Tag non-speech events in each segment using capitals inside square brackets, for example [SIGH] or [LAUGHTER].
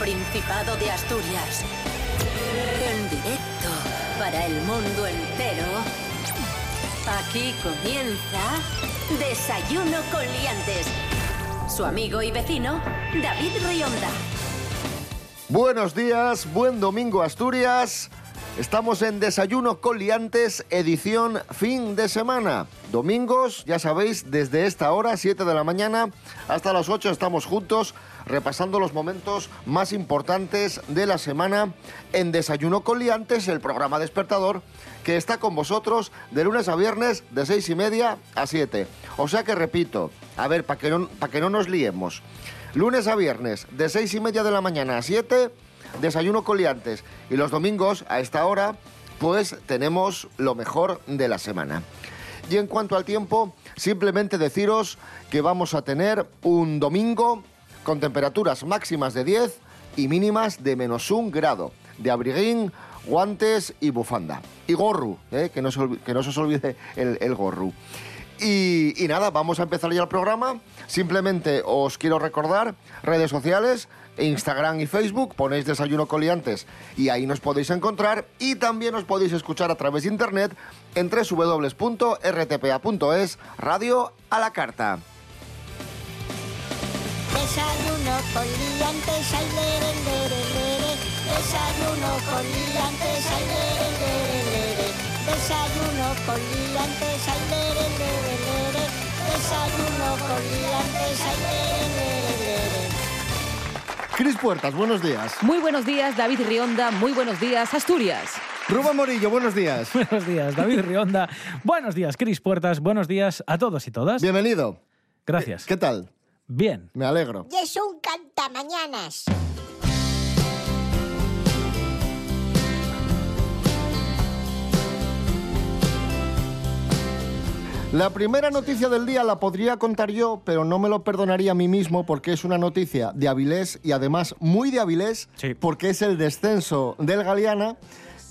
Principado de Asturias. En directo para el mundo entero. Aquí comienza Desayuno con Liantes. Su amigo y vecino, David Rionda. Buenos días, buen domingo Asturias. Estamos en Desayuno con Liantes, edición fin de semana. Domingos, ya sabéis, desde esta hora, 7 de la mañana, hasta las 8 estamos juntos repasando los momentos más importantes de la semana en Desayuno con Liantes, el programa despertador que está con vosotros de lunes a viernes de 6 y media a 7. O sea que repito, a ver, para que, no, que no nos liemos. Lunes a viernes de 6 y media de la mañana a 7 desayuno coliantes. Y los domingos, a esta hora, pues tenemos lo mejor de la semana. Y en cuanto al tiempo, simplemente deciros que vamos a tener un domingo con temperaturas máximas de 10 y mínimas de menos un grado, de abriguín, guantes y bufanda. Y gorru, ¿eh? que, no se, que, no se os olvide el, el gorru. Y, y, nada, vamos a empezar ya el programa. Simplemente os quiero recordar redes sociales, Instagram y Facebook, ponéis Desayuno Coliantes y ahí nos podéis encontrar y también os podéis escuchar a través de internet en www.rtpa.es, radio a la carta. Desayuno con liantes, ay, lere, lere, lere. Desayuno con liantes, ay, lere, lere, lere. Desayuno con liantes, ay, lere, lere, lere. Desayuno con liantes, ay, lere, lere. Cris Puertas, buenos días. Muy buenos días, David Rionda. Muy buenos días, Asturias. Ruba Morillo, buenos días. [LAUGHS] buenos días, David Rionda. buenos días, Cris Puertas. Buenos días a todos y todas. Bienvenido. Gracias. ¿Qué, qué tal? Bien. Me alegro. Y es un cantamañanas. La primera noticia del día la podría contar yo, pero no me lo perdonaría a mí mismo porque es una noticia de Avilés y además muy de Avilés Sí. porque es el descenso del Galeana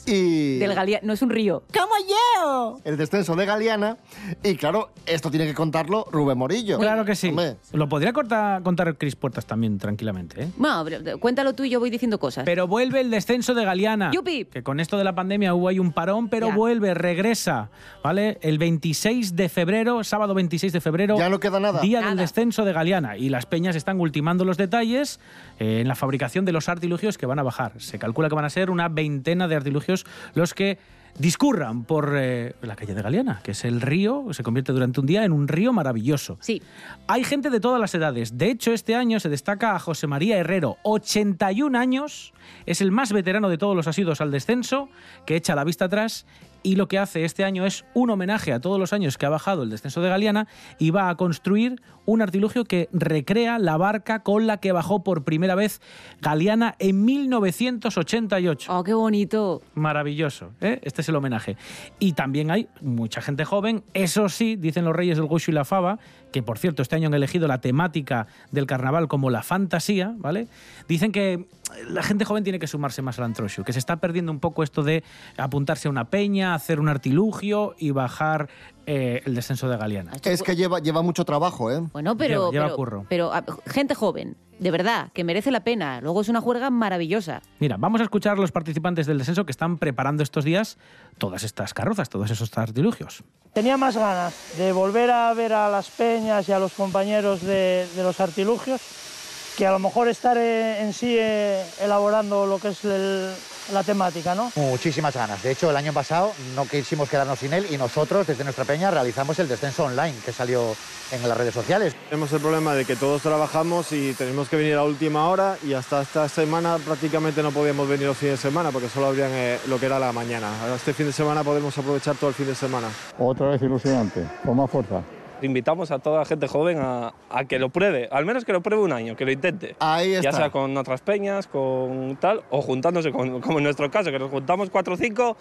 y... Del Galia... No es un río. ¡Como yo! El descenso de Galeana y claro, esto tiene que contarlo Rubén Morillo. Claro que sí. Hombre. Lo podría corta- contar Cris Puertas también tranquilamente, ¿eh? No, pero cuéntalo tú y yo voy diciendo cosas. Pero vuelve el descenso de Galeana. ¡Yupi! Que con esto de la pandemia hubo ahí un parón, pero Ya. vuelve, regresa, ¿vale? El 26 de febrero, sábado 26 de febrero. Ya no queda nada. Día del descenso de Galeana. Y las peñas están ultimando los detalles eh, en la fabricación de los artilugios que van a bajar. Se calcula que van a ser una veintena de artilugios los que discurran por eh, la calle de Galeana, que es el río, se convierte durante un día en un río maravilloso. Sí. Hay gente de todas las edades. De hecho, este año se destaca a José María Herrero, 81 años, es el más veterano de todos los asidos al descenso, que echa la vista atrás y lo que hace este año es un homenaje a todos los años que ha bajado el descenso de Galeana y va a construir un artilugio que recrea la barca con la que bajó por primera vez Galeana en 1988. Oh, qué bonito. Maravilloso, ¿eh? este es el homenaje. Y también hay mucha gente joven, eso sí, dicen los reyes del Gushu y la Fava, que por cierto este año han elegido la temática del carnaval como la fantasía, ¿vale? Dicen que la gente joven tiene que sumarse más al antroshu, que se está perdiendo un poco esto de apuntarse a una peña, hacer un artilugio y bajar eh, el descenso de Galeana. Es que lleva, lleva mucho trabajo, ¿eh? Bueno, pero. Lleva- lleva pero, curro. pero, a- gente joven, de verdad, que merece la pena. Luego es una juerga maravillosa. Mira, vamos a escuchar a los participantes del descenso que están preparando estos días todas estas carrozas, todos esos artilugios. Tenía más ganas de volver a ver a las peñas y a los compañeros de, de los artilugios que a lo mejor estar eh, en sí eh, elaborando lo que es el- la temática, ¿no? Muchísimas ganas. De hecho, el año pasado no quisimos quedarnos sin él y nosotros, desde nuestra peña, realizamos el descenso online que salió en las redes sociales. Tenemos el problema de que todos trabajamos y tenemos que venir a última hora y hasta esta semana prácticamente no podíamos venir los fines de semana porque solo abrían eh, lo que era la mañana. Ahora este fin de semana podemos aprovechar todo el fin de semana. Otra vez ilusionante, con más fuerza. Invitamos a toda la gente joven a, a que lo pruebe, al menos que lo pruebe un año, que lo intente. Ahí está. Ya sea con otras peñas, con tal, o juntándose, con- como en nuestro caso, que nos juntamos cuatro o cinco,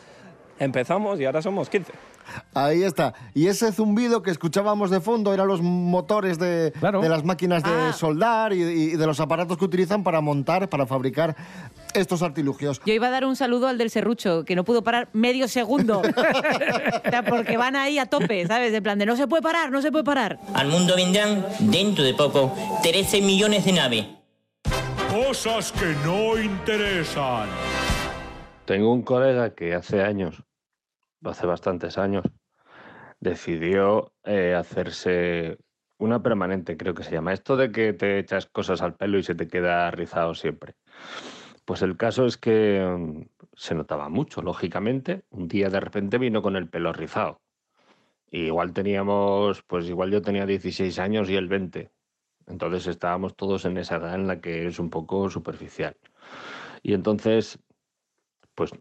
empezamos y ahora somos 15. Ahí está. Y ese zumbido que escuchábamos de fondo eran los motores de, de las máquinas de Ah. soldar y, y de los aparatos que utilizan para montar, para fabricar estos artilugios. Yo iba a dar un saludo al del serrucho, que no pudo parar medio segundo. [LAUGHS] O sea, porque van ahí a tope, ¿sabes? De plan de no se puede parar, no se puede parar. Al mundo vendrán, dentro de poco, 13 millones de naves. Cosas que no interesan. Tengo un colega que hace años, hace bastantes años, decidió eh, hacerse una permanente, creo que se llama. Esto de que te echas cosas al pelo y se te queda rizado siempre. Pues el caso es que mm, se notaba mucho, lógicamente. Un día de repente vino con el pelo rizado. Igual teníamos, pues igual yo tenía 16 años y él 20. Entonces estábamos todos en esa edad en la que es un poco superficial. Y entonces, pues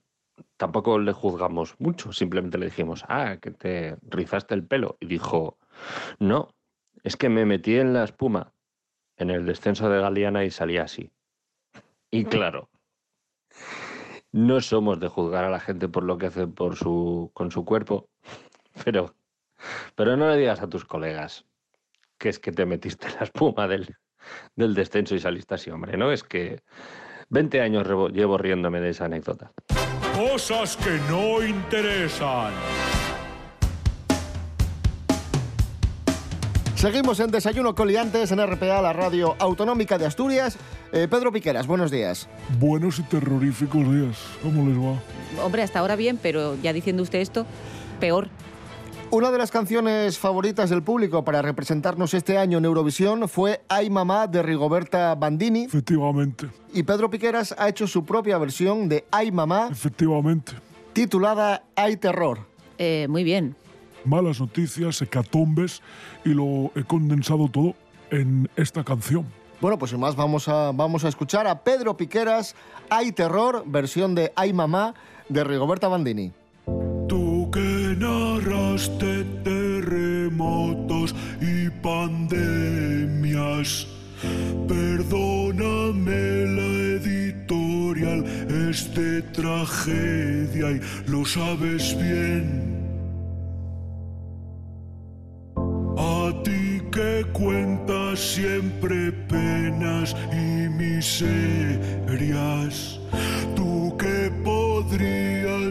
tampoco le juzgamos mucho, simplemente le dijimos, ah, que te rizaste el pelo. Y dijo, no, es que me metí en la espuma en el descenso de Galeana y salí así. Y claro, no somos de juzgar a la gente por lo que hace por su, con su cuerpo, [LAUGHS] pero, pero no le digas a tus colegas que es que te metiste en la espuma del, del descenso y saliste así, hombre, ¿no? Es que 20 años llevo riéndome de esa anécdota. Cosas que no interesan. Seguimos en Desayuno Coliantes en RPA, la radio autonómica de Asturias. Eh, Pedro Piqueras, buenos días. Buenos y terroríficos días. ¿Cómo les va? Hombre, hasta ahora bien, pero ya diciendo usted esto, peor. Una de las canciones favoritas del público para representarnos este año en Eurovisión fue Ay Mamá de Rigoberta Bandini. Efectivamente. Y Pedro Piqueras ha hecho su propia versión de Ay Mamá, Efectivamente. titulada Hay Terror. Eh, muy bien. Malas noticias, hecatombes y lo he condensado todo en esta canción. Bueno, pues sin más vamos a, vamos a escuchar a Pedro Piqueras, Hay Terror, versión de Ay Mamá de Rigoberta Bandini. Que narraste terremotos y pandemias. Perdóname la editorial, es de tragedia y lo sabes bien. A ti que cuentas siempre penas y miserias,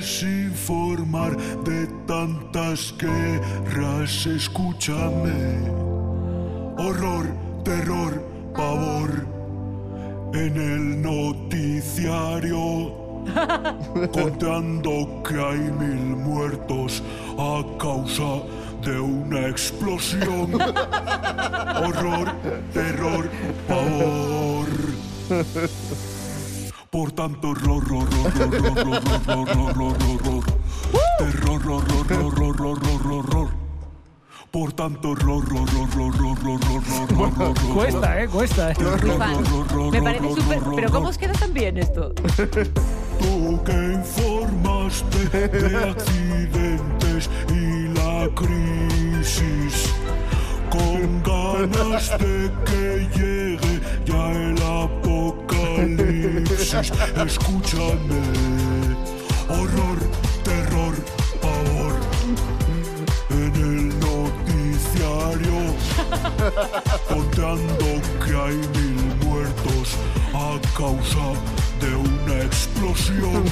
podrías informar de tantas guerras, escúchame. Horror, terror, pavor en el noticiario. [LAUGHS] Contando que hay mil muertos a causa de una explosión. [LAUGHS] Horror, terror, pavor. [LAUGHS] Por tanto, horror, horror, horror, horror, horror, horror, horror. Terror, horror, horror, horror, horror, horror. Por tanto, horror, horror, horror, horror, horror, horror. Cuesta, ¿eh? Cuesta. ¿eh? Muy fan. Me parece súper... Pero ¿cómo os queda tan bien esto? Tú que informaste de accidentes y la crisis, con ganas de que llegue ya el apocalipsis. Escúchame, horror, terror, pavor. En el noticiario, contando que hay mil muertos a causa de una explosión.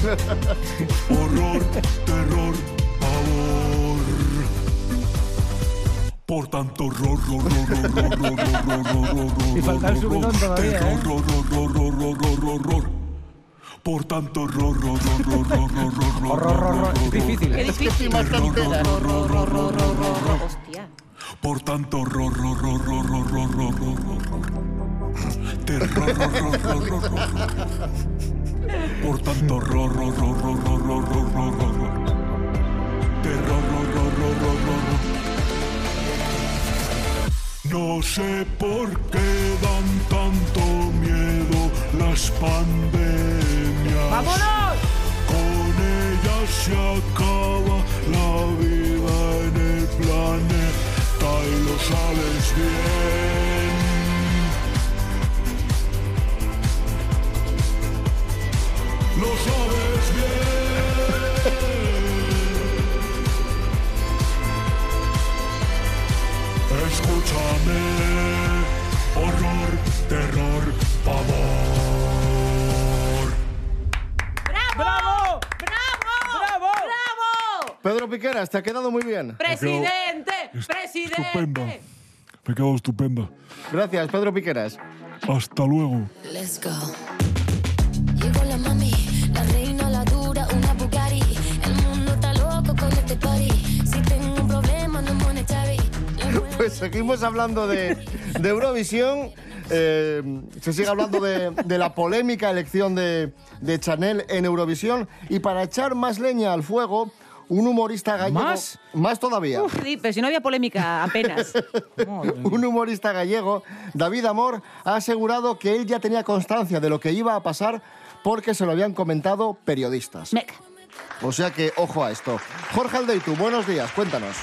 Horror, terror, Por tanto, horror, horror, horror, Y falta el subidón todavía, ¿eh? Por tanto, horror, horror, horror, horror, Horror, horror. Es difícil, ¿eh? difícil. Hostia. Por tanto, horror, horror, horror, horror. Terror, horror, horror, horror. Por tanto, horror, horror, horror, horror, horror, horror. Terror, No sé por qué dan tanto miedo las pandemias. ¡Vámonos! Con ellas se acaba la vida en el planeta y lo sabes bien. Lo sabes bien. ¡Bravo! Pedro Piqueras, te ha quedado muy bien. ¡Presidente! ¡Presidente! estupendo. Me ha quedado estupenda. Gracias, Pedro Piqueras. Hasta luego. Let's go. Llegó la mami, la reina, la dura, una Bugatti. El mundo está loco con este party. Si tengo un problema, no monetary. [LAUGHS] Pues seguimos hablando de, de Eurovisión. Eh, se sigue hablando de, de la polémica elección de, de Chanel en Eurovisión. Y para echar más leña al fuego, un humorista gallego. ¿Más? Más todavía. Uf, sí, pero si no había polémica apenas. [LAUGHS] Un humorista gallego, David Amor, ha asegurado que él ya tenía constancia de lo que iba a pasar porque se lo habían comentado periodistas. O sea que, ojo a esto. Jorge Aldeitu, buenos días, cuéntanos.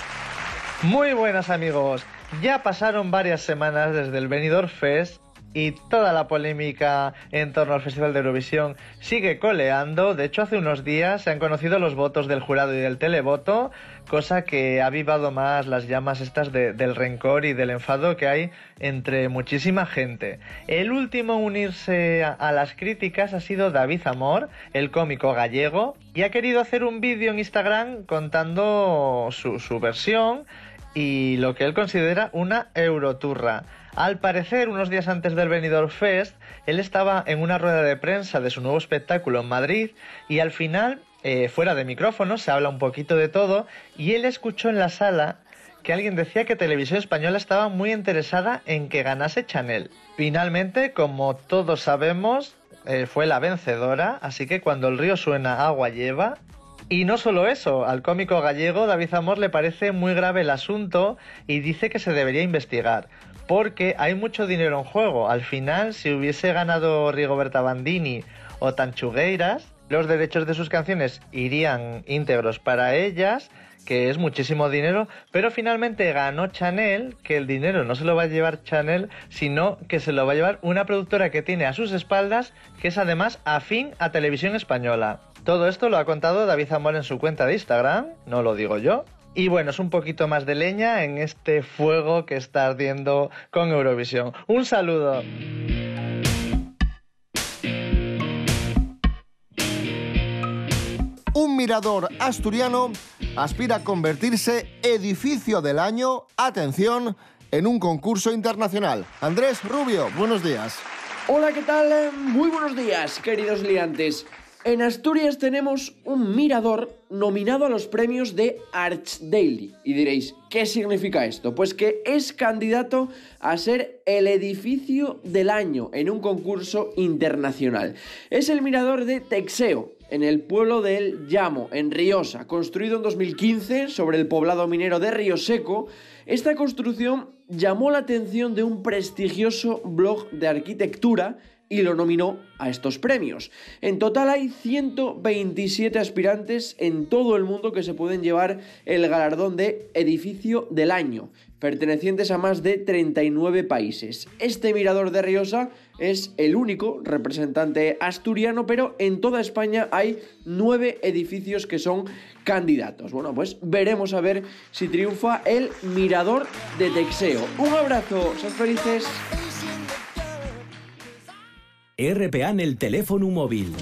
Muy buenas amigos. Ya pasaron varias semanas desde el Benidorm Fest y toda la polémica en torno al Festival de Eurovisión sigue coleando. De hecho, hace unos días se han conocido los votos del jurado y del televoto, cosa que ha avivado más las llamas estas de- del rencor y del enfado que hay entre muchísima gente. El último en unirse a, a las críticas ha sido David Amor, el cómico gallego, y ha querido hacer un vídeo en Instagram contando su, su versión y lo que él considera una euroturra. Al parecer, unos días antes del Benidorm Fest, él estaba en una rueda de prensa de su nuevo espectáculo en Madrid y al final, eh, fuera de micrófono, se habla un poquito de todo y él escuchó en la sala que alguien decía que Televisión Española estaba muy interesada en que ganase Chanel. Finalmente, como todos sabemos, eh, fue la vencedora, así que cuando el río suena, agua lleva. Y no solo eso, al cómico gallego David Amor le parece muy grave el asunto y dice que se debería investigar, porque hay mucho dinero en juego. Al final, si hubiese ganado Rigoberta Bandini o Tanchugueiras, los derechos de sus canciones irían íntegros para ellas, que es muchísimo dinero, pero finalmente ganó Chanel, que el dinero no se lo va a llevar Chanel, sino que se lo va a llevar una productora que tiene a sus espaldas, que es además afín a Televisión Española. Todo esto lo ha contado David Zamora en su cuenta de Instagram, no lo digo yo. Y bueno, es un poquito más de leña en este fuego que está ardiendo con Eurovisión. Un saludo. Un mirador asturiano aspira a convertirse edificio del año, atención, en un concurso internacional. Andrés Rubio, buenos días. Hola, ¿qué tal? Muy buenos días, queridos liantes. En Asturias tenemos un mirador nominado a los premios de Archdaily. Y diréis, ¿qué significa esto? Pues que es candidato a ser el edificio del año en un concurso internacional. Es el mirador de Texeo, en el pueblo de El Llamo, en Riosa, construido en 2015 sobre el poblado minero de Río Seco. Esta construcción llamó la atención de un prestigioso blog de arquitectura y lo nominó a estos premios. En total hay 127 aspirantes en todo el mundo que se pueden llevar el galardón de edificio del año, pertenecientes a más de 39 países. Este mirador de Riosa es el único representante asturiano, pero en toda España hay nueve edificios que son candidatos. Bueno, pues veremos a ver si triunfa el mirador de Texeo. Un abrazo, sed felices. RPA en el teléfono móvil.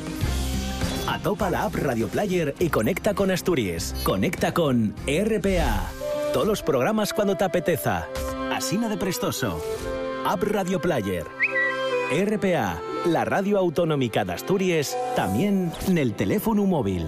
Atopa la app Radio Player y conecta con Asturias. Conecta con RPA. Todos los programas cuando te apeteza. Asina de Prestoso. App Radio Player. RPA, la radio autonómica de Asturias, también en el teléfono móvil.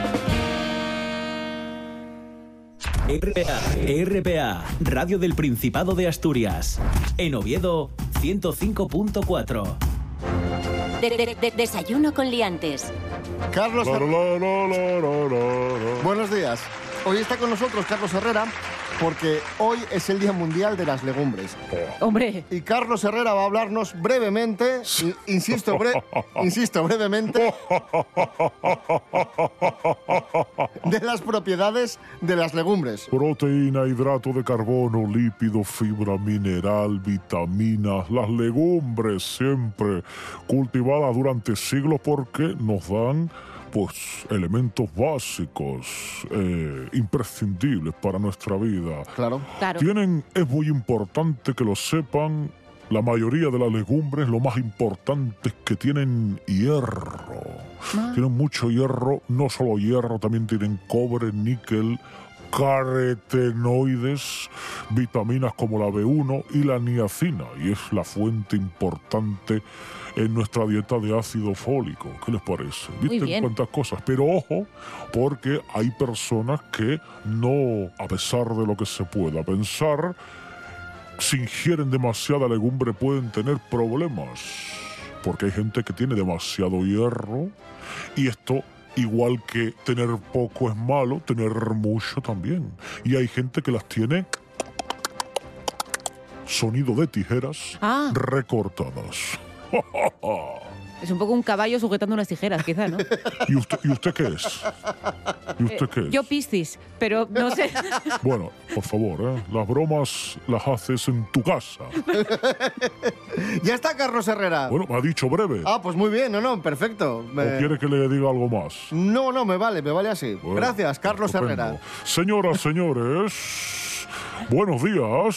RPA, RPA, Radio del Principado de Asturias. En Oviedo, 105.4. De- de- de- desayuno con liantes. Carlos Buenos días. Hoy está con nosotros Carlos Herrera, porque hoy es el Día Mundial de las Legumbres. Hombre. Y Carlos Herrera va a hablarnos brevemente, insisto, bre- [LAUGHS] insisto, brevemente, de las propiedades de las legumbres. Proteína, hidrato de carbono, lípido, fibra, mineral, vitaminas, las legumbres siempre cultivadas durante siglos porque nos dan pues elementos básicos, eh, imprescindibles para nuestra vida. Claro. Claro. Tienen, es muy importante que lo sepan, la mayoría de las legumbres, lo más importante es que tienen hierro. Tienen mucho hierro, no solo hierro, también tienen cobre, níquel, carotenoides, vitaminas como la B1 y la niacina, y es la fuente importante en nuestra dieta de ácido fólico. ¿Qué les parece? ¿Viste cuántas cosas? Pero ojo, porque hay personas que no, a pesar de lo que se pueda pensar, si ingieren demasiada legumbre pueden tener problemas. Porque hay gente que tiene demasiado hierro y esto, igual que tener poco es malo, tener mucho también. Y hay gente que las tiene sonido de tijeras Ah. recortadas. [LAUGHS] Es un poco un caballo sujetando unas tijeras, quizá, ¿no? ¿Y usted, ¿Y usted qué es? ¿Y usted qué es? Eh, Yo Piscis, pero no sé. [LAUGHS] Bueno, por favor, ¿eh? las bromas las haces en tu casa. [LAUGHS] Ya está Carlos Herrera. Bueno, me ha dicho breve. Ah, pues muy bien, no, no, perfecto. Me- ¿O quiere que le diga algo más? No, no, me vale, me vale así. Bueno, Gracias, Carlos estupendo. Herrera. Señoras, señores, buenos días.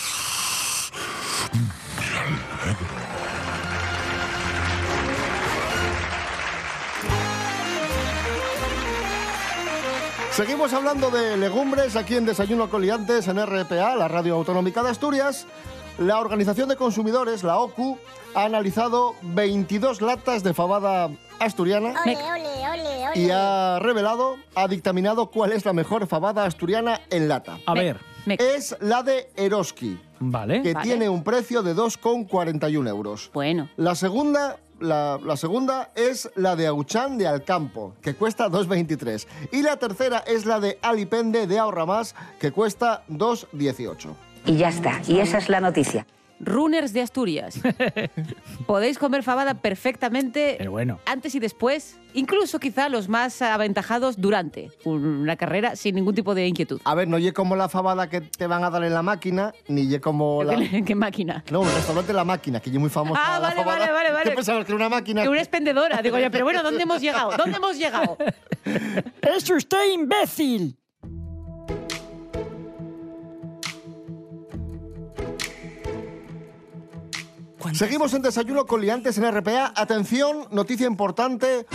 Seguimos hablando de legumbres aquí en Desayuno Coliantes en RPA, la Radio Autonómica de Asturias. La Organización de Consumidores, la OCU, ha analizado 22 latas de fabada asturiana Ole, ole, ole, ole. y ha revelado, ha dictaminado cuál es la mejor fabada asturiana en lata. A ver. Es la de Eroski, Vale. que Vale. tiene un precio de 2,41 euros. Bueno. La segunda, la, segunda es la de Auchan de Alcampo, que cuesta 2,23. Y la tercera es la de Alipende de Ahorra Más, que cuesta 2,18. Y ya está. Y esa es la noticia. Runners de Asturias. [LAUGHS] Podéis comer fabada perfectamente Pero bueno. antes y después, incluso quizá los más aventajados durante una carrera sin ningún tipo de inquietud. A ver, no ye como la fabada que te van a dar en la máquina, ni ye como la... ¿Qué, [LAUGHS] qué máquina? No, el restaurante La Máquina, que es muy famosa Ah, vale, vale, vale, vale. ¿Qué pensabas que era una máquina? Que una expendedora. Digo yo, pero bueno, ¿dónde hemos llegado? ¿Dónde hemos llegado? [LAUGHS] ¡Es usted imbécil! Seguimos en Desayuno con Liantes en RPA. Atención, noticia importante.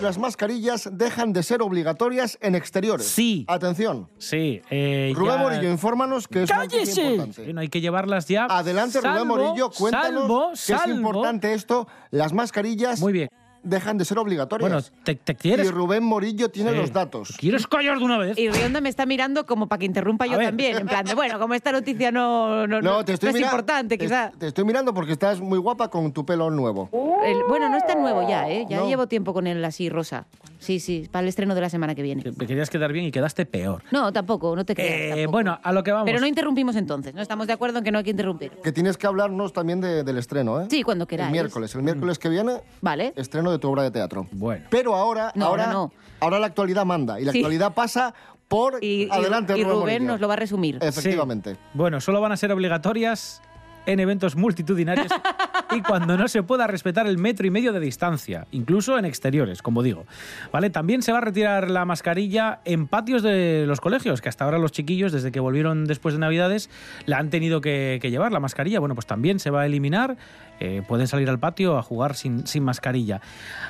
Las mascarillas dejan de ser obligatorias en exteriores. Sí. Atención. Sí. eh, Rubén ya- Morillo, infórmanos que es una noticia importante. Bueno, hay que llevarlas ya. Adelante, Rubén Salvo- Morillo, cuéntanos salvo- que es salvo- importante esto. Las mascarillas Muy bien. Dejan de ser obligatorias. Bueno, te, te quieres. y Rubén Morillo tiene Sí. los datos. ¿Quieres callar de una vez? Y Rionda me está mirando como para que interrumpa yo ver. también. En plan de, bueno, como esta noticia no, no, No, te estoy es importante, te- quizá. Te estoy mirando porque estás muy guapa con tu pelo nuevo. El- bueno, no es tan nuevo ya, ¿eh? Ya No. llevo tiempo con él así rosa. Sí, sí, para el estreno de la semana que viene. Te querías quedar bien y quedaste peor. No, tampoco, no te creas. Eh, bueno, a lo que vamos. Pero no interrumpimos entonces, ¿no? Estamos de acuerdo en que no hay que interrumpir. Que tienes que hablarnos también de- del estreno, ¿eh? Sí, cuando El queráis. miércoles. El miércoles que viene, Vale. estreno de tu obra de teatro. Bueno. Pero ahora, No, ahora, no. ahora la actualidad manda. Y la Sí. actualidad pasa por Y, y- adelante, y Rubén Morillo. nos lo va a resumir. Efectivamente. Bueno, solo van a ser obligatorias en eventos multitudinarios [LAUGHS] y cuando no se pueda respetar el metro y medio de distancia, incluso en exteriores, como digo. ¿Vale? También se va a retirar la mascarilla en patios de los colegios, que hasta ahora los chiquillos, desde que volvieron después de Navidades, la han tenido que, que llevar, la mascarilla. Bueno, pues también se va a eliminar. eh, pueden salir al patio a jugar sin, sin mascarilla.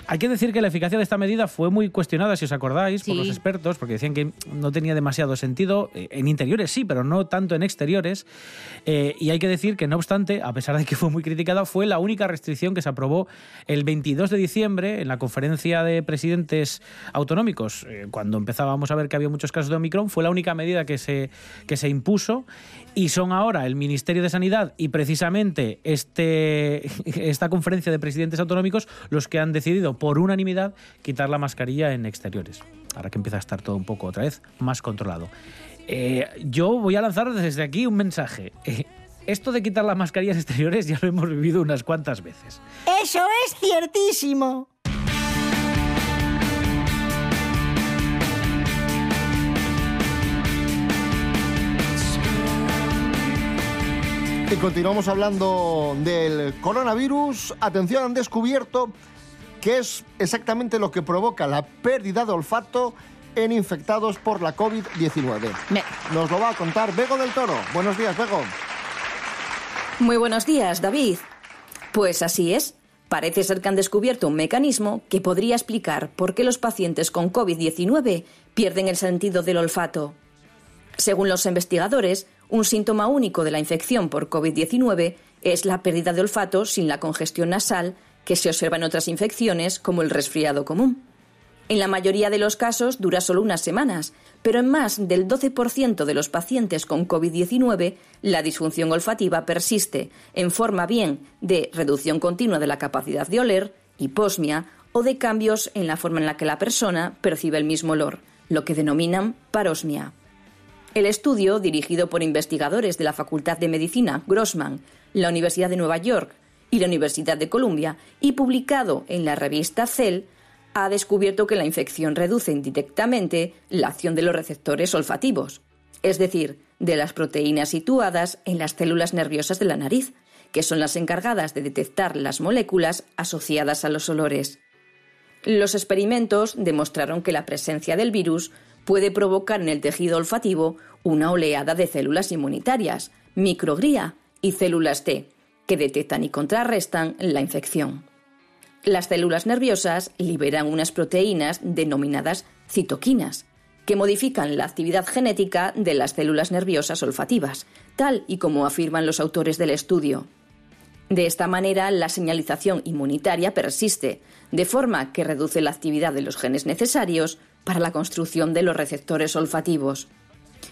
Hay que decir que la eficacia de esta medida fue muy cuestionada, si os acordáis, por los expertos, porque decían que no tenía demasiado sentido. Eh, En interiores sí, pero no tanto en exteriores. Eh, y hay que decir que, no obstante, a pesar de que fue muy criticada, fue la única restricción que se aprobó el 22 de diciembre en la conferencia de presidentes autonómicos, eh, cuando empezábamos a ver que había muchos casos de Omicron, fue la única medida que se, que se impuso. Y son ahora el Ministerio de Sanidad y precisamente este, [LAUGHS] esta conferencia de presidentes autonómicos los que han decidido por unanimidad quitar la mascarilla en exteriores. Ahora que empieza a estar todo un poco otra vez más controlado. Eh, yo voy a lanzar desde aquí un mensaje. [LAUGHS] esto de quitar las mascarillas exteriores ya lo hemos vivido unas cuantas veces. Eso es ciertísimo. Y continuamos hablando del coronavirus. Atención, han descubierto que es exactamente lo que provoca la pérdida de olfato en infectados por la COVID-19. Nos lo va a contar Bego del Toro. Buenos días, Bego. Muy buenos días, David. Pues así es. Parece ser que han descubierto un mecanismo que podría explicar por qué los pacientes con COVID-19 pierden el sentido del olfato. Según los investigadores, un síntoma único de la infección por COVID-19 es la pérdida de olfato sin la congestión nasal que se observa en otras infecciones como el resfriado común. En la mayoría de los casos dura solo unas semanas, pero en más del 12% de los pacientes con COVID-19 la disfunción olfativa persiste en forma bien de reducción continua de la capacidad de oler, hiposmia o de cambios en la forma en la que la persona percibe el mismo olor, lo que denominan parosmia. El estudio, dirigido por investigadores de la Facultad de Medicina Grossman, la Universidad de Nueva York y la Universidad de Columbia, y publicado en la revista Cell, ha descubierto que la infección reduce indirectamente la acción de los receptores olfativos, es decir, de las proteínas situadas en las células nerviosas de la nariz, que son las encargadas de detectar las moléculas asociadas a los olores. Los experimentos demostraron que la presencia del virus puede provocar en el tejido olfativo una oleada de células inmunitarias, microglia y células T, que detectan y contrarrestan la infección. Las células nerviosas liberan unas proteínas denominadas citoquinas, que modifican la actividad genética de las células nerviosas olfativas, tal y como afirman los autores del estudio. De esta manera, la señalización inmunitaria persiste, de forma que reduce la actividad de los genes necesarios para la construcción de los receptores olfativos.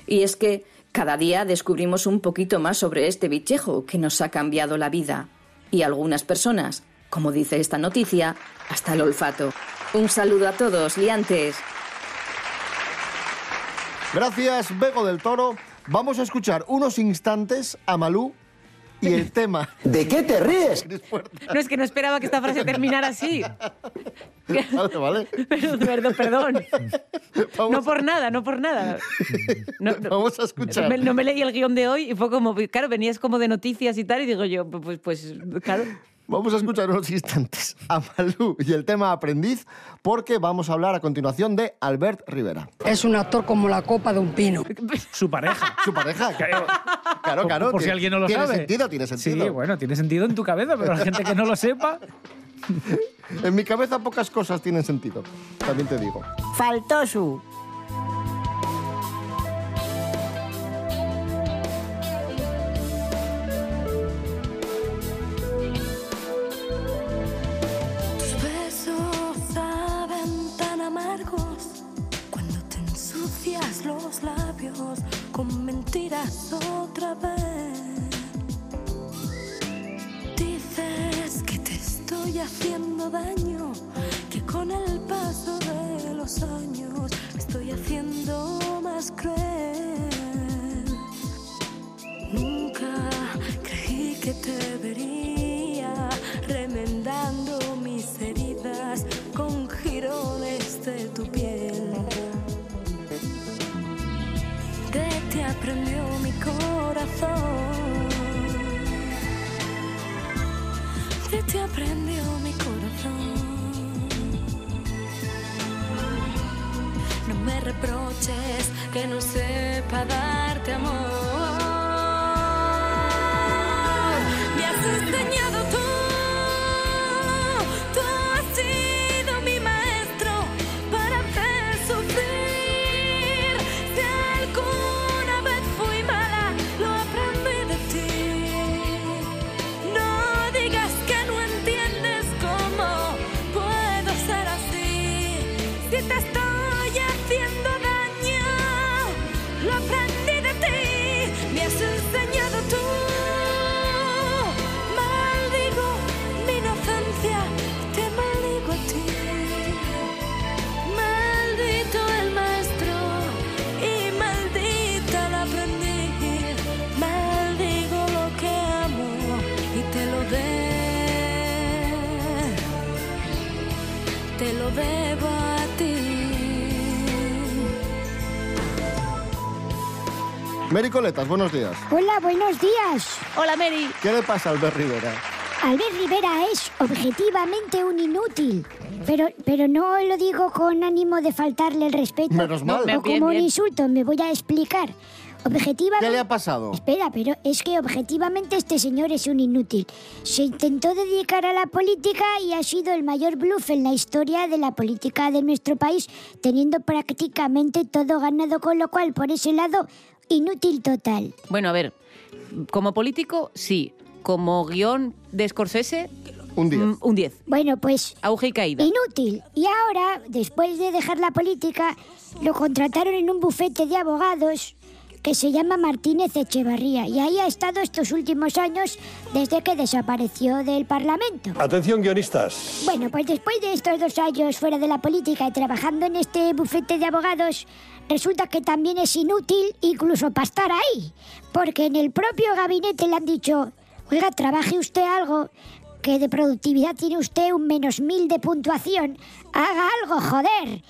Y es que cada día descubrimos un poquito más sobre este bichejo que nos ha cambiado la vida. Y algunas personas, como dice esta noticia, hasta el olfato. Un saludo a todos, liantes. Gracias, Bego del Toro. Vamos a escuchar unos instantes a Malú y el [LAUGHS] tema. ¿De qué te ríes? [LAUGHS] No es que no esperaba que esta frase terminara así. [LAUGHS] Vale, vale. Perdón, perdón. No por nada, no por nada. No, no- Vamos a escuchar. No me, no me leí el guion de hoy y fue como, claro, venías como de noticias y tal, y digo yo, pues, pues claro. Vamos a escuchar unos instantes a Malú y el tema aprendiz, porque vamos a hablar a continuación de Albert Rivera. Es un actor como la copa de un pino. [LAUGHS] Su pareja. Su pareja, claro. Claro, claro. Por si tiene- alguien no lo tiene sabe. sentido, tiene sentido. Sí, bueno, tiene sentido en tu cabeza, pero la gente que no lo sepa. [LAUGHS] En mi cabeza pocas cosas tienen sentido, también te digo. Faltó su. Los labios con mentiras otra vez. Dices que te estoy haciendo daño, que con el paso de los años me estoy haciendo más cruel. Nunca creí que te vería remendando mis heridas con jirones de tu piel. Aprendió mi corazón. De ti aprendió mi corazón. No me reproches que no sepa darte amor. Coletas, buenos días. Hola, buenos días. Hola, Mary. ¿Qué le pasa a Albert Rivera? Albert Rivera es objetivamente un inútil. Pero, pero no lo digo con ánimo de faltarle el respeto. Menos mal. O Bien, como un insulto, me voy a explicar. Objetivamente... ¿Qué le ha pasado? Espera, pero es que objetivamente este señor es un inútil. Se intentó dedicar a la política y ha sido el mayor bluff en la historia de la política de nuestro país, teniendo prácticamente todo ganado, con lo cual, por ese lado, inútil total. Bueno, a ver, como político, sí. Como guion de Scorsese, un 10. un 10. Bueno, pues... Auge y caída. Inútil. Y ahora, después de dejar la política, lo contrataron en un bufete de abogados que se llama Martínez Echevarría. Y ahí ha estado estos últimos años desde que desapareció del Parlamento. Atención, guionistas. Bueno, pues después de estos dos años fuera de la política y trabajando en este bufete de abogados, resulta que también es inútil incluso para estar ahí. Porque en el propio gabinete le han dicho, oiga, trabaje usted algo, que de productividad tiene usted un menos mil de puntuación, haga algo, joder.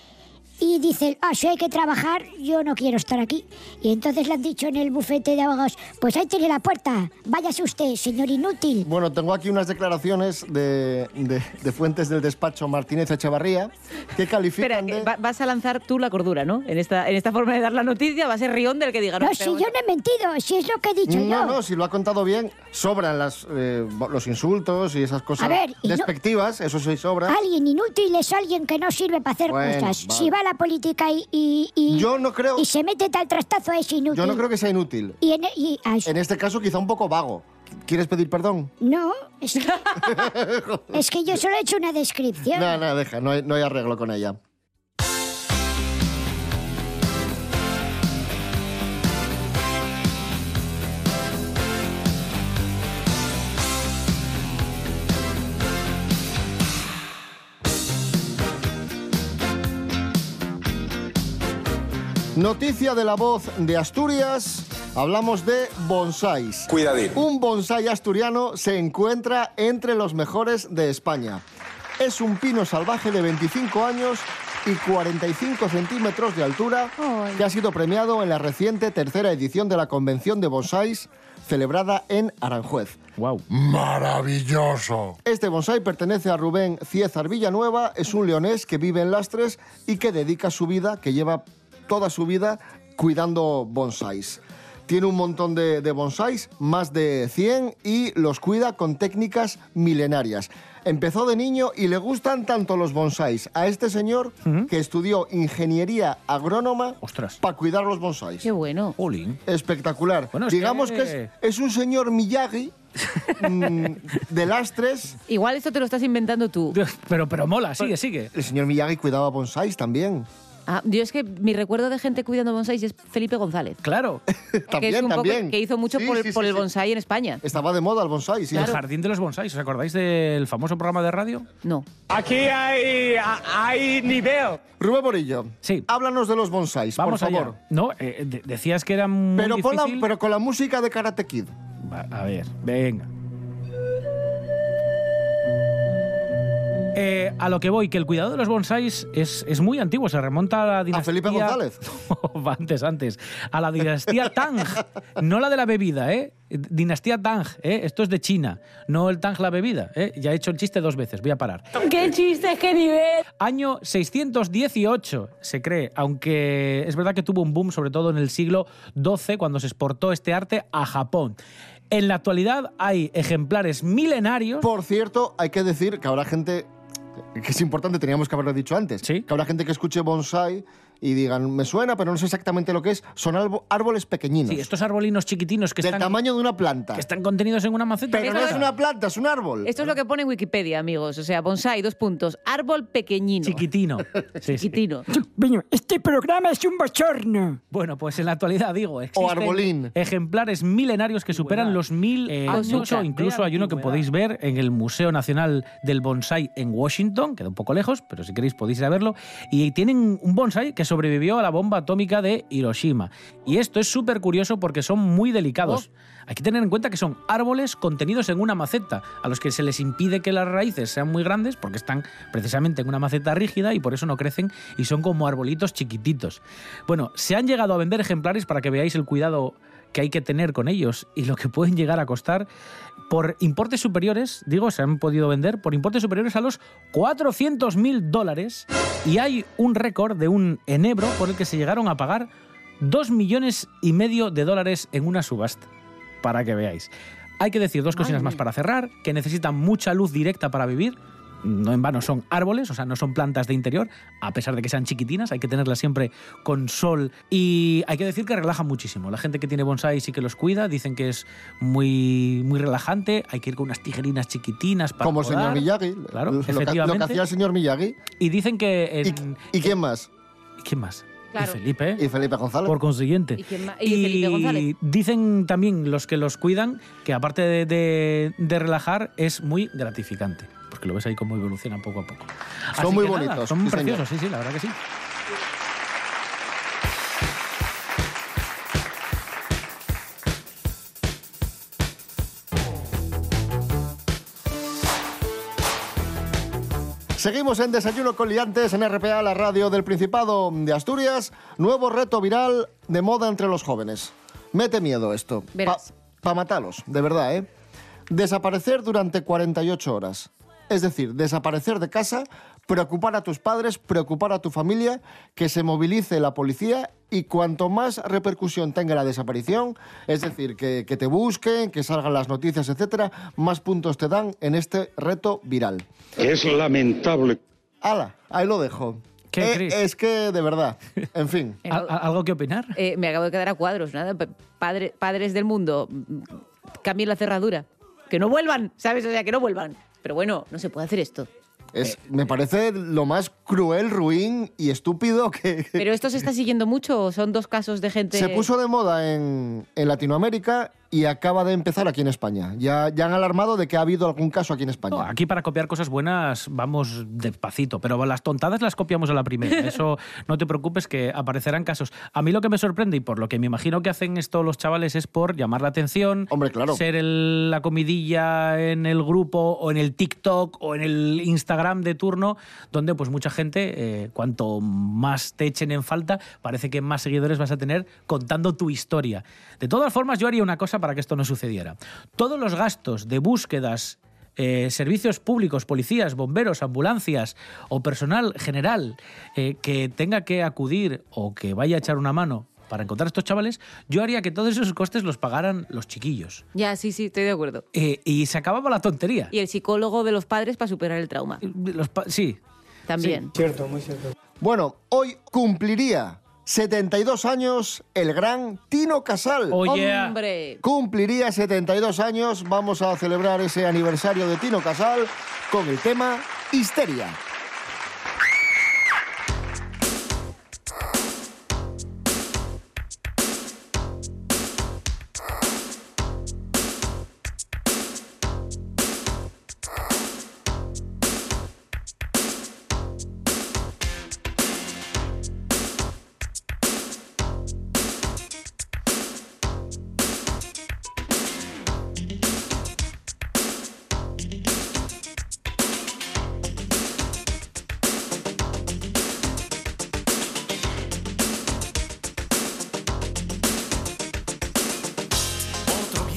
Y dice, ah, si hay que trabajar, yo no quiero estar aquí. Y entonces le han dicho en el bufete de abogados, pues ahí tiene la puerta, váyase usted, señor inútil. Bueno, tengo aquí unas declaraciones de, de- de fuentes del despacho Martínez Echevarría que califican Espera, de... va- vas a lanzar tú la cordura, ¿no? En esta, en esta forma de dar la noticia va a ser Rión del que diga, no, No, si yo no he mentido, si es lo que he dicho No, yo. no, si lo ha contado bien, sobran las, eh, los insultos y esas cosas A ver, y no- despectivas, eso sí sobra. Alguien inútil es alguien que no sirve para hacer Bueno, cosas. vale. Si va a la política y, y, y- Yo no creo- y se mete tal trastazo es inútil. Yo no creo que sea inútil. Y en, y- ah, En este caso quizá un poco vago. ¿Quieres pedir perdón? no, es que, [LAUGHS] es que yo solo he hecho una descripción. No, no, deja, no hay, no hay arreglo con ella. Noticia de la voz de Asturias. Hablamos de bonsáis. Cuidadín. Un bonsái asturiano se encuentra entre los mejores de España. Es un pino salvaje de 25 años y 45 centímetros de altura que ha sido premiado en la reciente tercera edición de la Convención de Bonsáis celebrada en Aranjuez. Wow. Maravilloso. Este bonsái pertenece a Rubén Ciezar Villanueva, es un leonés que vive en Lastres y que dedica su vida, que lleva toda su vida cuidando bonsáis. Tiene un montón de, de bonsáis, más de 100, y los cuida con técnicas milenarias. Empezó de niño y le gustan tanto los bonsáis a este señor que estudió ingeniería agrónoma para cuidar los bonsáis. Qué bueno. Espectacular. Bueno, es Digamos que- que, es, es un señor Miyagi [LAUGHS] mm, de Lastres. Igual esto te lo estás inventando tú. Pero, pero mola, sigue, sigue. El señor Miyagi cuidaba bonsáis también. Ah, yo es que mi recuerdo de gente cuidando bonsáis es Felipe González. Claro. [LAUGHS] que es un poco- que hizo mucho Sí, por, el- sí, por sí, el sí. bonsái en España. Estaba de moda el bonsái, sí. El jardín de los bonsáis. ¿Os acordáis del famoso programa de radio? No. Aquí hay, hay nivel. Rubén Morillo, sí. háblanos de los bonsáis, Vamos por allá. favor. No, eh, de- decías que era muy Pero, pon la- pero con la música de Karate Kid. Va, A ver, venga. Eh, a lo que voy, que el cuidado de los bonsáis es, es muy antiguo, se remonta a la dinastía... Felipe González? [LAUGHS] No, antes, antes. A la dinastía Tang, no la de la bebida, ¿eh? Dinastía Tang, ¿eh? Esto es de China, no el Tang la bebida, ¿eh? Ya he hecho el chiste dos veces, voy a parar. ¡Qué chiste, qué nivel! Año 618, se cree, aunque es verdad que tuvo un boom sobre todo en el siglo XII cuando se exportó este arte a Japón. En la actualidad hay ejemplares milenarios. Por cierto, hay que decir que habrá gente, que es importante, teníamos que haberlo dicho antes, que habrá gente que escuche bonsai y digan, me suena, pero no sé exactamente lo que es. Son árboles pequeñinos. Sí, estos arbolinos chiquitinos que Del están, tamaño de una planta. que están contenidos en una maceta. Pero no es una planta, es un árbol. Esto es lo que pone en Wikipedia, amigos. O sea, bonsái, dos puntos. Árbol pequeñino. Chiquitino. [LAUGHS] Chiquitino. Bueno, este programa es un bochorno. Bueno, pues en la actualidad digo, existen arbolín. ejemplares milenarios que superan los mil eh, años. o Incluso hay uno que podéis ver en el Museo Nacional del Bonsai en Washington, queda un poco lejos, pero si queréis podéis ir a verlo. Y tienen un bonsai que sobrevivió a la bomba atómica de Hiroshima. Y esto es súper curioso porque son muy delicados. Hay que tener en cuenta que son árboles contenidos en una maceta, a los que se les impide que las raíces sean muy grandes porque están precisamente en una maceta rígida y por eso no crecen y son como arbolitos chiquititos. Bueno, se han llegado a vender ejemplares para que veáis el cuidado que hay que tener con ellos y lo que pueden llegar a costar por importes superiores, digo, se han podido vender por importes superiores a los 400.000 dólares y hay un récord de un enebro por el que se llegaron a pagar 2 millones y medio de dólares en una subasta, para que veáis. Hay que decir dos cositas más para cerrar, que necesitan mucha luz directa para vivir, no en vano son árboles, o sea, no son plantas de interior, a pesar de que sean chiquitinas, hay que tenerlas siempre con sol y hay que decir que relajan muchísimo. La gente que tiene bonsai y que los cuida dicen que es muy, muy relajante, hay que ir con unas tijerinas chiquitinas para Como el señor. Miyagi. Claro, lo, que- lo que efectivamente. hacía el señor Miyagi. Y dicen que... en- ¿Y quién más? ¿Quién más? Claro. Y Felipe. Y Felipe González. Por consiguiente. ¿Y quién ma- y Felipe González? dicen también los que los cuidan que aparte de, de- de relajar es muy gratificante. Porque lo ves ahí cómo evoluciona poco a poco. Son Así muy que nada, bonitos, son sí, señor. preciosos, sí, sí, la verdad que sí. Seguimos en Desayuno con Liantes en RPA, la radio del Principado de Asturias. Nuevo reto viral de moda entre los jóvenes. Mete miedo esto. Verás. Para matarlos, de verdad, ¿eh? Desaparecer durante 48 horas. Es decir, desaparecer de casa, preocupar a tus padres, preocupar a tu familia, que se movilice la policía y cuanto más repercusión tenga la desaparición, es decir, que, que te busquen, que salgan las noticias, etcétera, más puntos te dan en este reto viral. Es lamentable. ¡Hala! Ahí lo dejo. ¿Qué, Eh, es que, de verdad, en fin. [LAUGHS] ¿Al- al- ¿Algo que opinar? Eh, me acabo de quedar a cuadros, nada. Pa- padre- padres del mundo, cambien la cerradura. Que no vuelvan, ¿sabes? O sea, que no vuelvan. Pero bueno, no se puede hacer esto. Es, me parece lo más cruel, ruin y estúpido que... ¿Pero esto se está siguiendo mucho o son dos casos de gente...? Se puso de moda en, en Latinoamérica y acaba de empezar aquí en España. Ya, ya han alarmado de que ha habido algún caso aquí en España. No, aquí para copiar cosas buenas vamos despacito, pero las tontadas las copiamos a la primera. [LAUGHS] Eso no te preocupes que aparecerán casos. A mí lo que me sorprende y por lo que me imagino que hacen esto los chavales es por llamar la atención, Hombre, claro. ser el- la comidilla en el grupo o en el TikTok o en el Instagram de turno, donde pues mucha gente, eh, cuanto más te echen en falta, parece que más seguidores vas a tener contando tu historia. De todas formas, yo haría una cosa para que esto no sucediera. Todos los gastos de búsquedas eh, servicios públicos, policías, bomberos, ambulancias o personal general eh, que tenga que acudir o que vaya a echar una mano para encontrar a estos chavales, yo haría que todos esos costes los pagaran los chiquillos. Ya, sí, sí, estoy de acuerdo. Eh, y se acababa la tontería. Y el psicólogo de los padres para superar el trauma. Los pa- sí. También. Cierto, muy cierto. Bueno, hoy cumpliría 72 años el gran Tino Casal. Oh, yeah. Hombre. Cumpliría 72 años. Vamos a celebrar ese aniversario de Tino Casal con el tema Histeria.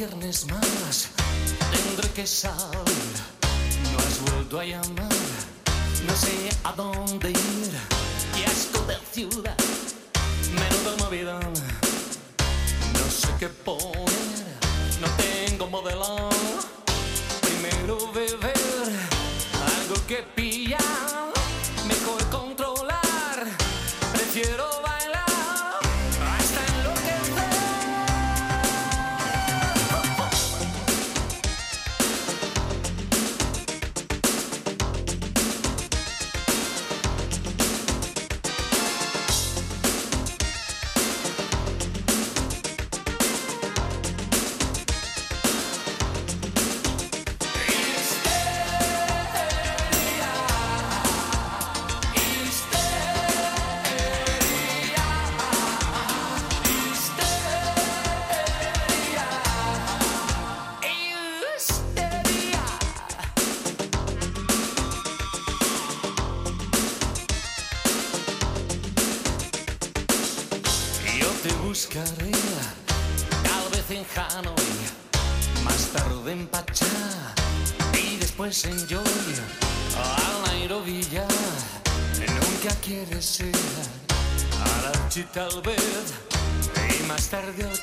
Viernes más tendré que salir. No has vuelto a llamar. No sé a dónde ir. Qué asco de ciudad. Menudo movidón. No sé qué poner. No tengo modelo. Primero beber. Algo que pillar. Tal vez. Y más tarde al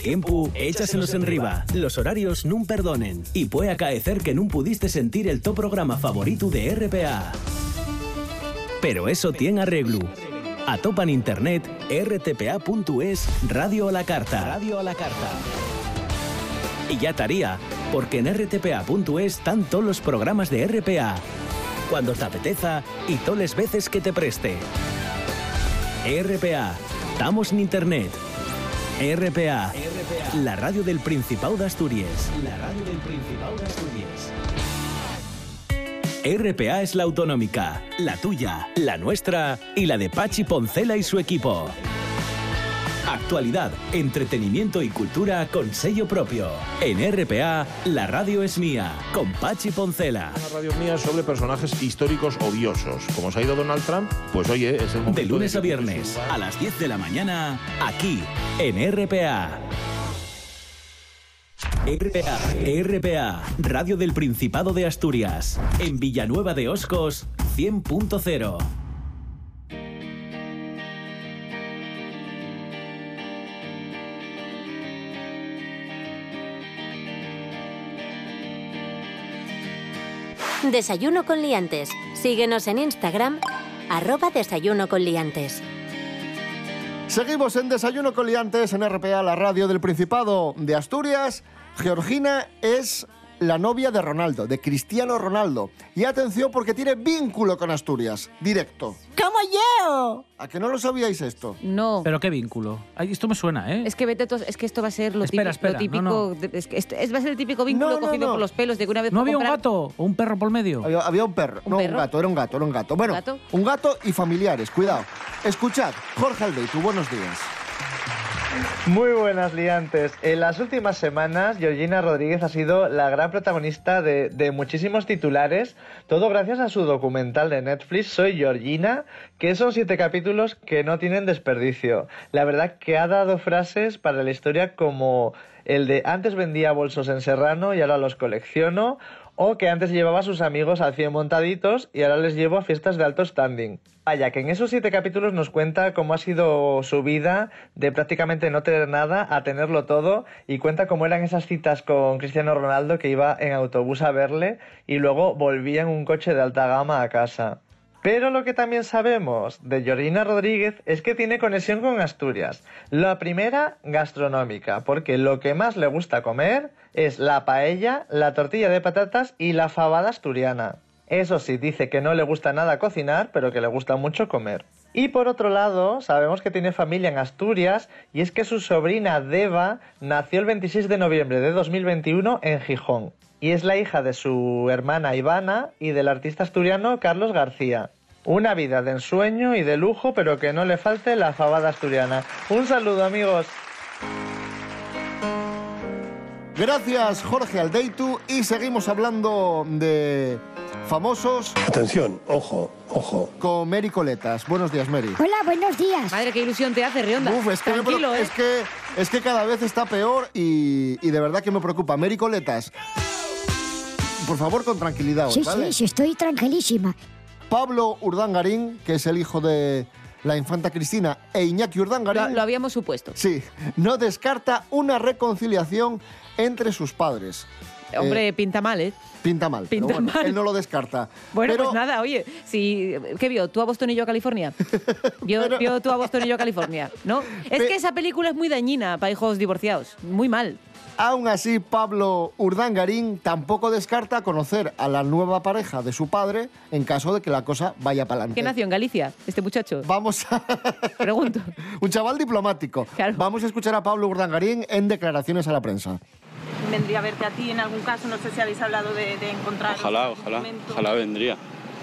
tiempo, échaselos en riba. Los horarios nun perdonen. Y puede acaecer que nun pudiste sentir el top programa favorito de RPA. Pero eso tiene arreglo. Atopan internet rtpa.es Radio a la Carta. Radio a la Carta. Y ya estaría, porque en rtpa.es están todos los programas de RPA. Cuando te apeteza y todas las veces que te preste. RPA. Estamos en internet. RPA, la radio del Principado de Asturias. La radio del Principado de Asturias. RPA es la autonómica, la tuya, la nuestra y la de Pachi Poncela y su equipo. Actualidad, entretenimiento y cultura con sello propio. En RPA, la radio es mía, con Pachi Poncela. Una radio mía sobre personajes históricos odiosos. Como se ha ido Donald Trump, pues oye, es el momento De lunes de- a viernes, a las 10 de la mañana, aquí, en RPA. RPA, RPA, Radio del Principado de Asturias, en Villanueva de Oscos, 100.0. Desayuno con liantes. Síguenos en Instagram, arroba desayuno con liantes. Seguimos en Desayuno con Liantes en RPA, la radio del Principado de Asturias. Georgina es la novia de Ronaldo, de Cristiano Ronaldo. Y atención porque tiene vínculo con Asturias, directo. ¡Como yo! ¿A que no lo sabíais esto? No. Pero qué vínculo. Ay, esto me suena, ¿eh? Es que vete, tú- es que esto va a ser lo Espera, típico, lo espera, típico no, no. es va a ser el típico vínculo No, no, cogido no. por los pelos de que una vez ¿No había un gato o un perro por medio? Había, había un perro, ¿Un no perro? un gato, era un gato, era un gato. Bueno, ¿Gato? un gato y familiares, cuidado. Escuchad, Jorge Aldeitu, buenos días. Muy buenas liantes. En las últimas semanas, Georgina Rodríguez ha sido la gran protagonista de, de muchísimos titulares, todo gracias a su documental de Netflix Soy Georgina, que son siete capítulos que no tienen desperdicio. La verdad que ha dado frases para la historia como el de antes vendía bolsos en Serrano y ahora los colecciono, o que antes llevaba a sus amigos al 100 montaditos y ahora les llevo a fiestas de alto standing. Vaya, que en esos siete capítulos nos cuenta cómo ha sido su vida de prácticamente no tener nada a tenerlo todo y cuenta cómo eran esas citas con Cristiano Ronaldo que iba en autobús a verle y luego volvía en un coche de alta gama a casa. Pero lo que también sabemos de Georgina Rodríguez es que tiene conexión con Asturias. La primera, gastronómica, porque lo que más le gusta comer es la paella, la tortilla de patatas y la fabada asturiana. Eso sí, dice que no le gusta nada cocinar, pero que le gusta mucho comer. Y por otro lado, sabemos que tiene familia en Asturias y es que su sobrina Deva nació el 26 de noviembre de 2021 en Gijón. Y es la hija de su hermana Ivana y del artista asturiano Carlos García. Una vida de ensueño y de lujo, pero que no le falte la fabada asturiana. Un saludo amigos. Gracias, Jorge Aldeitu. Y seguimos hablando de famosos. Atención, ojo, ojo. Con Mary Coletas. Buenos días, Mary. Hola, buenos días. Madre, qué ilusión te hace, Rionda. Uf, es que, Tranquilo, ¿eh? es, que, es que cada vez está peor y, y de verdad que me preocupa. Mary Coletas, por favor, con tranquilidad, hoy, Sí, ¿vale? sí, sí, estoy tranquilísima. Pablo Urdangarín, que es el hijo de la infanta Cristina, e Iñaki Urdangarín. Lo, lo habíamos supuesto. Sí, no descarta una reconciliación entre sus padres. Hombre, Eh, pinta mal, ¿eh? pinta mal. pero pinta bueno, mal. Él no lo descarta. Bueno, Pero- pues nada, oye, si, ¿qué vio? ¿Tú a Boston y yo a California? [LAUGHS] ¿Vio, vio tú a Boston y yo a California? ¿No? [LAUGHS] Es que esa película es muy dañina para hijos divorciados. Muy mal. Aún así, Pablo Urdangarín tampoco descarta conocer a la nueva pareja de su padre en caso de que la cosa vaya para ¿Qué adelante. nació en Galicia, este muchacho? Vamos a... Pregunto. [LAUGHS] Un chaval diplomático. Vamos a escuchar a Pablo Urdangarín en declaraciones a la prensa. Vendría a verte a ti en algún caso, no sé si habéis hablado de, de encontrar... Ojalá, ojalá, ojalá vendría.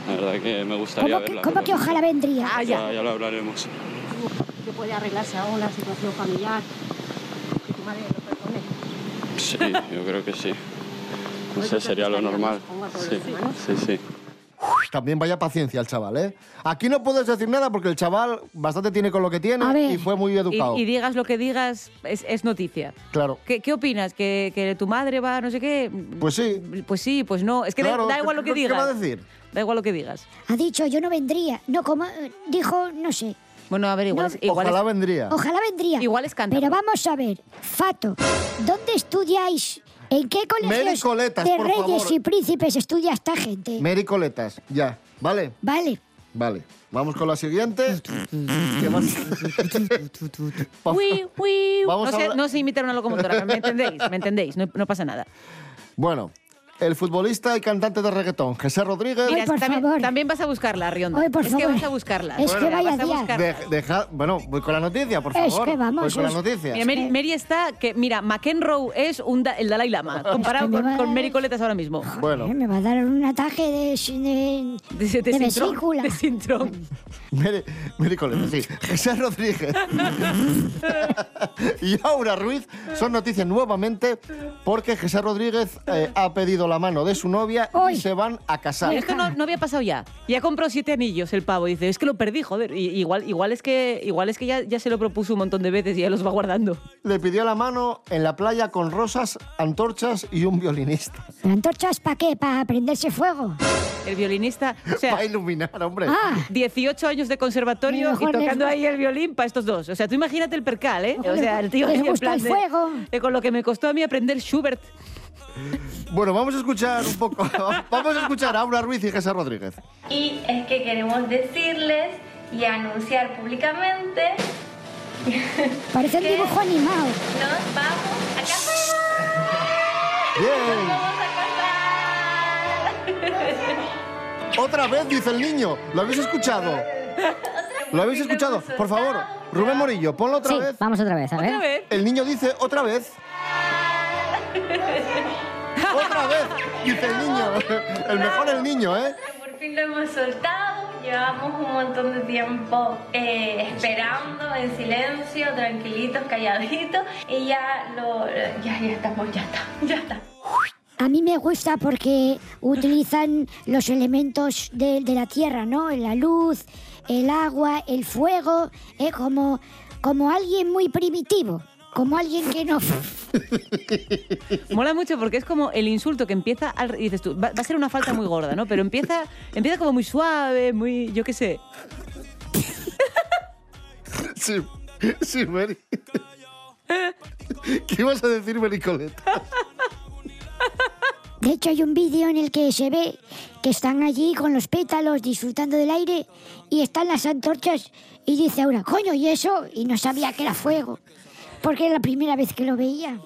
La verdad que me gustaría ¿Cómo que, verla. cómo que ojalá vendría? Ah, ya, ya lo hablaremos. Que puede arreglarse ahora la situación familiar. Que tu madre. Sí, yo creo que sí. No sé, sería lo normal. Sí, sí, sí. También vaya paciencia al chaval, ¿eh? Aquí no puedes decir nada porque el chaval bastante tiene con lo que tiene ver. y fue muy educado. y digas lo que digas, es, es noticia. Claro. ¿Qué, qué opinas? ¿Que, ¿Que tu madre va no sé qué? Pues sí. Pues sí, pues no. Es que da- Claro, da igual lo que ¿qué- digas. ¿Qué va a decir? Da igual lo que digas. Ha dicho, yo no vendría. No, como eh, dijo, no sé. Bueno, a ver, igual, No. es, igual Ojalá es- vendría. Ojalá vendría. Igual es cántabro. Pero vamos a ver, Fato, ¿dónde estudiáis? ¿En qué colegios Coletas, de por reyes favor. y príncipes estudia esta gente? Mary Coletas, ya. ¿Vale? Vale. Vale. Vamos con la siguiente. [LAUGHS] Uy. Vamos no, a sé, hablar- no sé imitar una locomotora, ¿me entendéis? ¿Me entendéis? No, no pasa nada. Bueno, el futbolista y cantante de reggaetón, José Rodríguez. Mira, también, también vas a buscarla, Rionda. Ay, por es que favor. vas a buscarla. Es que Bueno, vaya vas a día. buscarla. De- deja- bueno, voy con la noticia, por Es favor. que vamos, Voy con la es- noticia. Mira, Mary, Mary está que, mira, McEnroe es un da- el Dalai Lama, comparado me con, va- con Mary Coletas ahora mismo. Bueno, Eh, Me va a dar un ataque de, de, de, de sintrón, vesícula. de sintrón. Mary, Mary Coletas, sí. José Rodríguez [LAUGHS] y Aura Ruiz son noticias nuevamente porque José Rodríguez eh, ha pedido la mano de su novia y se van a casar. Esto no, no había pasado ya. Ya compró siete anillos el pavo. Dice, es que lo perdí, joder. Y, igual, igual es que, igual es que ya, ya se lo propuso un montón de veces y ya los va guardando. Le pidió la mano en la playa con rosas, antorchas y un violinista. ¿Pero antorchas para qué? ¿Para prenderse fuego? El violinista, o sea, Para iluminar, hombre. Ah. 18 años de conservatorio y tocando ahí el violín para estos dos. O sea, tú imagínate el percal, ¿eh? O sea, el tío ahí en plan el de- fuego. de con lo que me costó a mí aprender Schubert. Bueno, vamos a escuchar un poco. [LAUGHS] vamos a escuchar a Aura Ruiz y José Rodríguez. Y es que queremos decirles y anunciar públicamente [LAUGHS] Parece un dibujo animado. nos vamos a casar. Bien. Nos vamos a casar. Otra vez, dice el niño. ¿Lo habéis escuchado? ¿Lo habéis escuchado? Por favor, Rubén Morillo, ponlo otra Sí, vez. vamos otra vez, a ver. ¿Otra vez? El niño dice otra vez. [LAUGHS] Otra vez, dice el niño. El mejor el niño, ¿eh? Por fin lo hemos soltado. Llevamos un montón de tiempo eh, esperando en silencio, tranquilitos, calladitos. Y ya lo. Ya, ya estamos, ya está, ya está. A mí me gusta porque utilizan los elementos de, de la tierra, ¿no? La luz, el agua, el fuego, ¿eh? como, como alguien muy primitivo, como alguien que no... Mola mucho porque es como el insulto que empieza al, y dices tú, va, va a ser una falta muy gorda, ¿no? Pero empieza, empieza como muy suave, muy, yo qué sé. Sí, sí, Mary. ¿Qué ibas a decir, Mericoleta? De hecho, hay un vídeo en el que se ve que están allí con los pétalos disfrutando del aire y están las antorchas y dice ahora, coño, ¿y eso? Y no sabía que era fuego, porque era la primera vez que lo veía.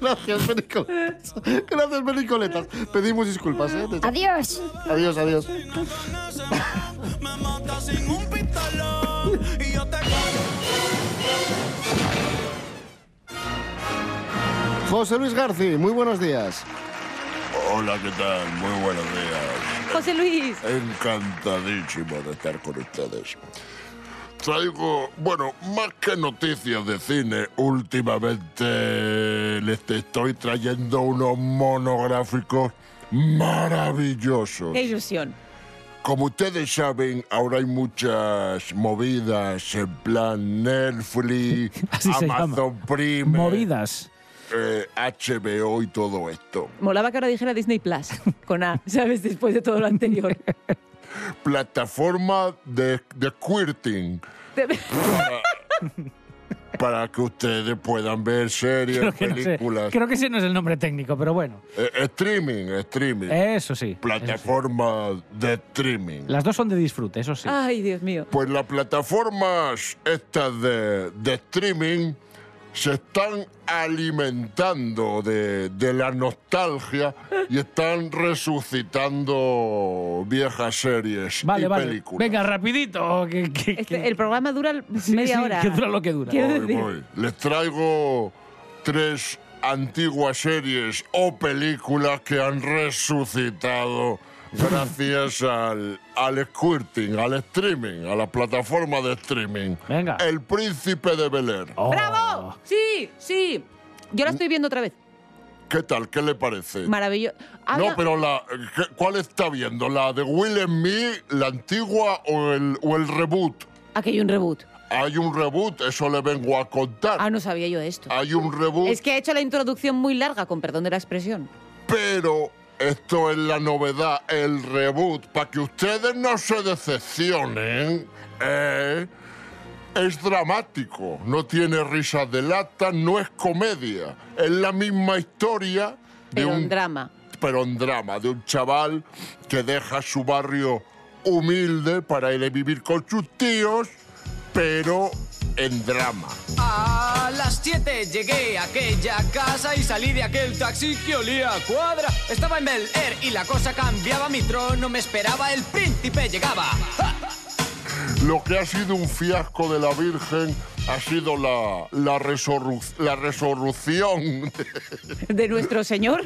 Gracias, Mericoletas. Gracias, Mericoletas. Pedimos disculpas, ¿eh? Adiós. Adiós, adiós. José Luis García, muy buenos días. Hola, ¿qué tal? Muy buenos días. José Luis. Encantadísimo de estar con ustedes. Traigo, bueno, más que noticias de cine, últimamente les estoy trayendo unos monográficos maravillosos. Qué ilusión. Como ustedes saben, ahora hay muchas movidas en plan Netflix. [LAUGHS] Amazon Prime, Movidas. eh, HBO y todo esto. Molaba que ahora dijera Disney Plus, con A, ¿sabes? Después de todo lo anterior. [LAUGHS] Plataforma de, de quirting para, [LAUGHS] para que ustedes puedan ver series, Creo que, no sé. películas. Creo que ese no es el nombre técnico, pero bueno. Eh, streaming, streaming. Eso sí. Plataforma de streaming. Las dos son de disfrute, eso sí. Ay, Dios mío. Pues las plataformas estas de, de streaming se están alimentando de, de la nostalgia y están resucitando viejas series Vale, y vale. películas. Venga, rapidito. Que, que- Este- el programa dura Sí, media sí, hora. que dura lo que dura. Voy, voy. Les traigo tres antiguas series o películas que han resucitado gracias al, al squirting, al streaming, a la plataforma de streaming. Venga. El Príncipe de Bel Air. Oh. ¡Bravo! Sí, sí. Yo la estoy viendo otra vez. ¿Qué tal? ¿Qué le parece? Maravilloso. No, pero la, ¿qué- ¿cuál está viendo? ¿La de Will and Me, la antigua o el, o el reboot? Aquí hay un reboot. Hay un reboot, eso le vengo a contar. Ah, no sabía yo esto. Hay un reboot, Es que ha hecho la introducción muy larga, con perdón de la expresión. pero esto es la novedad, el reboot, para que ustedes no se decepcionen. ¿eh? Es dramático, no tiene risas de lata, no es comedia. Es la misma historia de Pero un drama. pero en drama, de un chaval que deja su barrio humilde para ir a vivir con sus tíos, pero en drama. A las 7 llegué a aquella casa y salí de aquel taxi que olía a cuadra. Estaba en Bel Air y la cosa cambiaba. Mi trono me esperaba, el príncipe llegaba. ¡Ja! Lo que ha sido un fiasco de la Virgen ha sido la, la, resorru- la resolución De nuestro señor.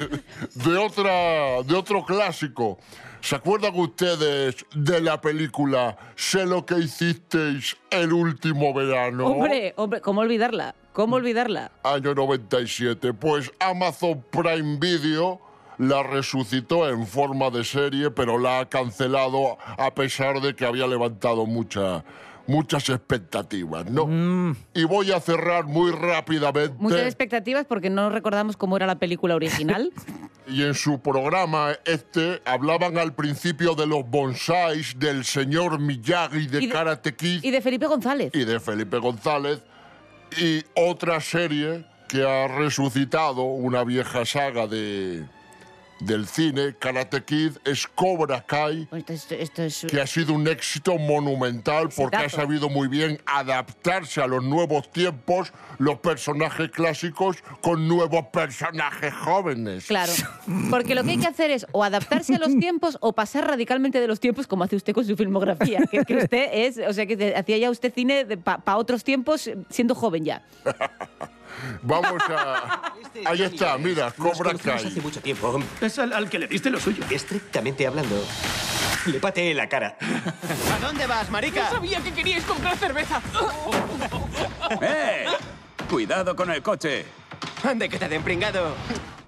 de, otra, de otro clásico. ¿Se acuerdan ustedes de la película Sé lo que hicisteis el último verano? Hombre, hombre, ¿cómo olvidarla? ¿Cómo olvidarla? año 97. Pues Amazon Prime Video la resucitó en forma de serie, pero la ha cancelado a pesar de que había levantado mucha- muchas expectativas, ¿no? Y voy a cerrar muy rápidamente. Muchas expectativas porque no recordamos cómo era la película original. [LAUGHS] Y en su programa este hablaban al principio de los bonsáis del señor Miyagi de, Y de- Karate Kid y de Felipe González. y de Felipe González. Y otra serie que ha resucitado una vieja saga de, del cine, Karate Kid, es Cobra Kai, Esto es, esto es- que ha sido un éxito monumental porque ha sabido muy bien adaptarse a los nuevos tiempos, los personajes clásicos con nuevos personajes jóvenes. Claro, [LAUGHS] porque lo que hay que hacer es o adaptarse a los [LAUGHS] tiempos o pasar radicalmente de los tiempos como hace usted con su filmografía, que, que usted es, o sea, que hacía ya usted cine para otros tiempos siendo joven ya. [LAUGHS] Vamos a... Ahí está, mira, Cobra Kai. hace mucho tiempo. Es al, al que le diste lo suyo. Estrictamente hablando, le pateé la cara. ¿A dónde vas, marica? sabía que queríais comprar cerveza. [LAUGHS] ¡Eh! Cuidado con el coche. Ande que te den pringado.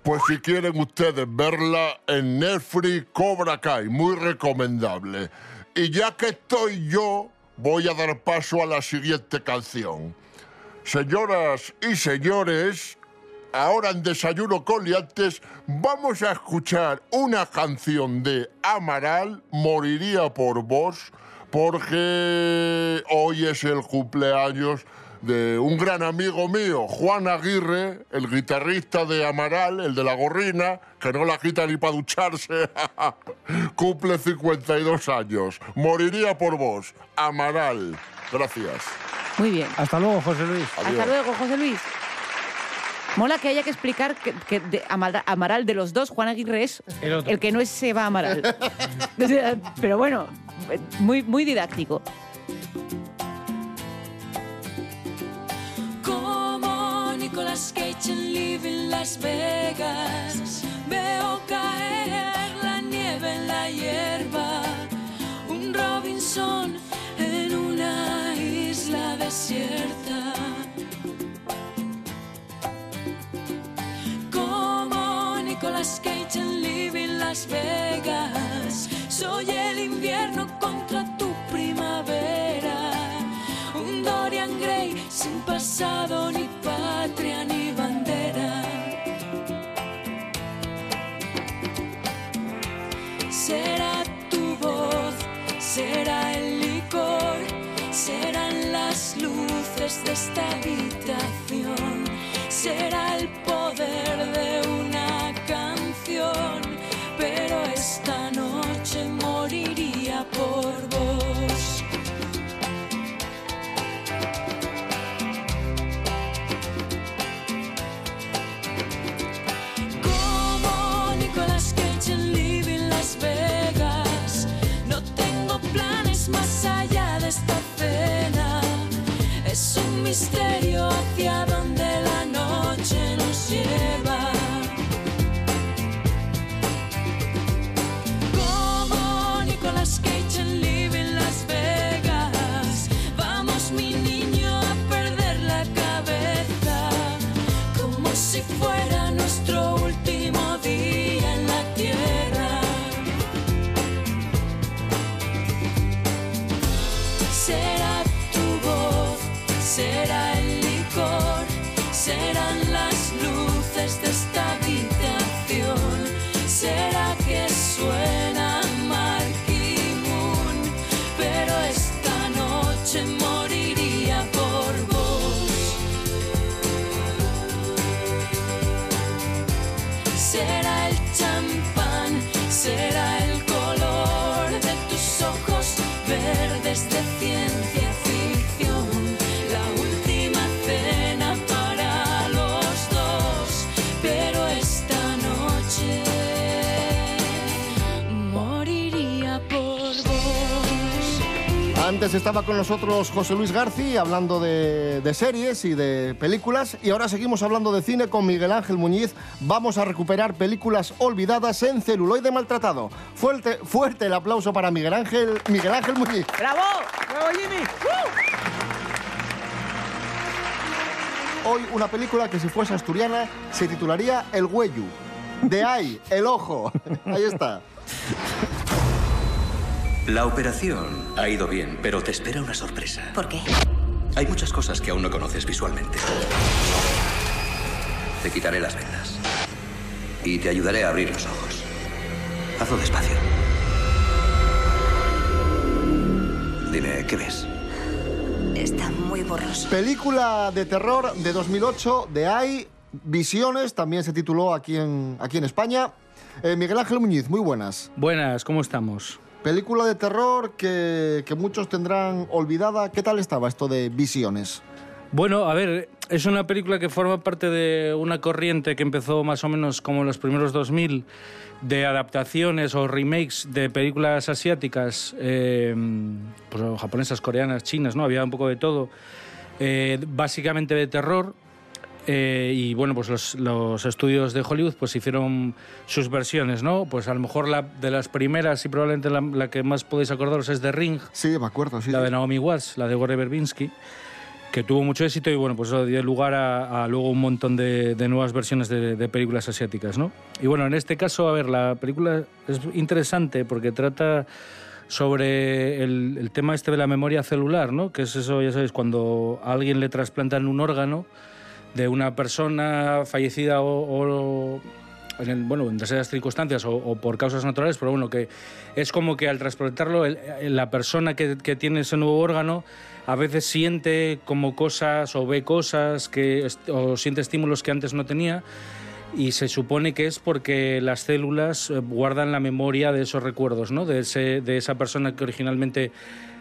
Pues si quieren ustedes verla en Netflix, Cobra Kai, muy recomendable. Y ya que estoy yo, voy a dar paso a la siguiente canción. Señoras y señores, ahora en Desayuno con Liantes vamos a escuchar una canción de Amaral, Moriría por vos, porque hoy es el cumpleaños de un gran amigo mío, Juan Aguirre, el guitarrista de Amaral, el de la gorrina, que no la quita ni para ducharse, [LAUGHS] cumple 52 años. Moriría por vos, Amaral. Gracias. Muy bien. Hasta luego, José Luis. Hasta luego, José Luis. Mola que haya que explicar que, que de Amara- Amaral de los dos, Juan Aguirre es El otro. el que no es Seba Amaral. [LAUGHS] Pero bueno, muy, muy didáctico. Como Nicolas Cage en Living Las Vegas, veo caer la nieve en la hierba. Un Robinson Nicolas Cage en Living Las Vegas, soy el invierno contra tu primavera. Un Dorian Gray sin pasado, ni patria, ni bandera. Será tu voz, será el licor, serán las luces de esta habitación, será el será el licor, serán las luces. Antes estaba con nosotros José Luis García hablando de, de series y de películas y ahora seguimos hablando de cine con Miguel Ángel Muñiz. Vamos a recuperar películas olvidadas en celuloide maltratado. Fuerte, fuerte el aplauso para Miguel Ángel, Miguel Ángel Muñiz. ¡Bravo! ¡Bravo, Jimmy! Hoy una película que si fuese asturiana se titularía El Güello. De ahí, el ojo. [LAUGHS] Ahí está. La operación ha ido bien, pero te espera una sorpresa. ¿Por qué? Hay muchas cosas que aún no conoces visualmente. Te quitaré las vendas. Y te ayudaré a abrir los ojos. Hazlo despacio. Dime, ¿qué ves? Está muy borroso. Película de terror de 2008 de Hay Visiones, también se tituló aquí en, aquí en España. Eh, Miguel Ángel Muñiz, muy buenas. Buenas, ¿cómo estamos? Película de terror que, muchos tendrán olvidada. ¿Qué tal estaba esto de Visiones? Bueno, a ver, es una película que forma parte de una corriente que empezó más o menos como en los primeros 2000 de adaptaciones o remakes de películas asiáticas, eh, pues, japonesas, coreanas, chinas, ¿no? Había un poco de todo. Eh, básicamente de terror. Eh, y bueno, pues los, los estudios de Hollywood pues hicieron sus versiones, ¿no? Pues a lo mejor la de las primeras y probablemente la, la que más podéis acordaros es The Ring. Sí, me acuerdo, sí. La de Naomi Watts, la de Gore Verbinski que tuvo mucho éxito y bueno, pues eso dio lugar a, a luego un montón de, de nuevas versiones de, de películas asiáticas, ¿no? Y bueno, en este caso, a ver, la película es interesante porque trata sobre el, el tema este de la memoria celular, ¿no? Que es eso, ya sabéis, cuando a alguien le trasplantan un órgano de una persona fallecida o, en el- bueno, en determinadas circunstancias o, por causas naturales, pero bueno, que es como que al trasplantarlo, la persona que, que tiene ese nuevo órgano a veces siente como cosas o ve cosas que, o siente estímulos que antes no tenía y se supone que es porque las células eh, guardan la memoria de esos recuerdos, ¿no? De, ese, de esa persona que originalmente,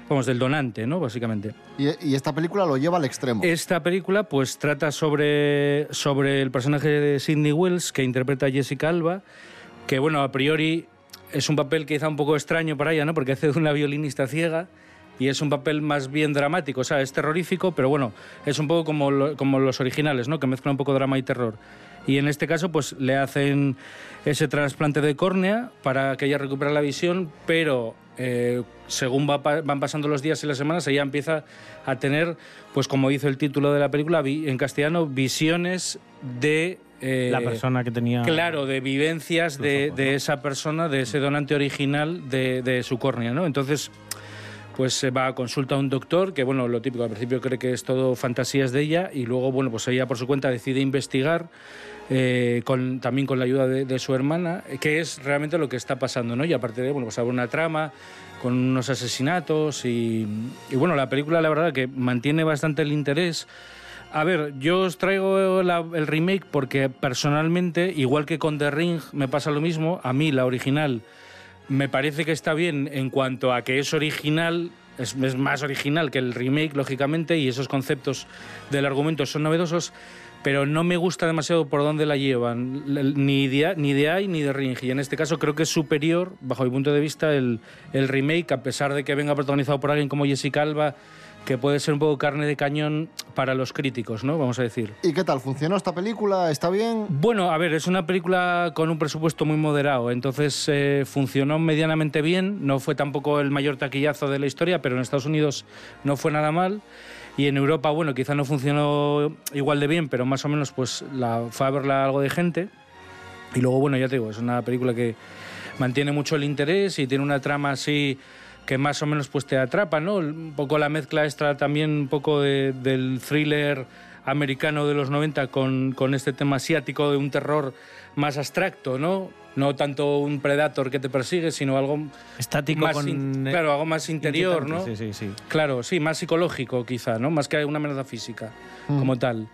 vamos, del donante, ¿no? Básicamente. Y, y esta película lo lleva al extremo. Esta película pues trata sobre, sobre el personaje de Sidney Wells que interpreta a Jessica Alba, que bueno, a priori es un papel quizá un poco extraño para ella, ¿no? Porque hace de una violinista ciega y es un papel más bien dramático, o sea, es terrorífico, pero bueno, es un poco como, lo- como los originales, ¿no? Que mezclan un poco drama y terror. Y en este caso, pues le hacen ese trasplante de córnea para que ella recupere la visión, pero eh, según va van pasando los días y las semanas, ella empieza a tener, pues como dice el título de la película, en castellano, visiones de... eh, La persona que tenía... Claro, de vivencias de, de esa persona, de ese donante original de, de su córnea, ¿no? Entonces, pues se va a consulta a un doctor que, bueno, lo típico, al principio cree que es todo fantasías de ella y luego, bueno, pues ella por su cuenta decide investigar eh, con, también con la ayuda de, su hermana, eh, qué es realmente lo que está pasando, ¿no? Y aparte de, bueno, pues habrá una trama con unos asesinatos y, bueno, la película la verdad que mantiene bastante el interés. A ver, yo os traigo el remake porque personalmente, igual que con The Ring, me pasa lo mismo. A mí la original me parece que está bien en cuanto a que es original, es, es más original que el remake, lógicamente, y esos conceptos del argumento son novedosos, pero no me gusta demasiado por dónde la llevan, ni de, ni de AI ni de Ring. Y en este caso creo que es superior, bajo mi punto de vista, el, el remake, a pesar de que venga protagonizado por alguien como Jessica Alba, que puede ser un poco carne de cañón para los críticos, ¿no? Vamos a decir. ¿Y qué tal? ¿Funcionó esta película? ¿Está bien? Bueno, a ver, es una película con un presupuesto muy moderado, entonces eh, funcionó medianamente bien, no fue tampoco el mayor taquillazo de la historia, pero en Estados Unidos no fue nada mal. Y en Europa, bueno, quizá no funcionó igual de bien, pero más o menos pues la, fue a verla algo de gente. Y luego, bueno, ya te digo, es una película que mantiene mucho el interés y tiene una trama así que más o menos pues te atrapa, ¿no? Un poco la mezcla extra también un poco de- del thriller americano de los 90 con, con este tema asiático de un terror más abstracto, ¿no? No tanto un predator que te persigue, sino algo Estático más con- in- claro, algo más interior, ¿no? Sí, sí, sí. Claro, sí, más psicológico quizá, ¿no? Más que una amenaza física Mm. como tal.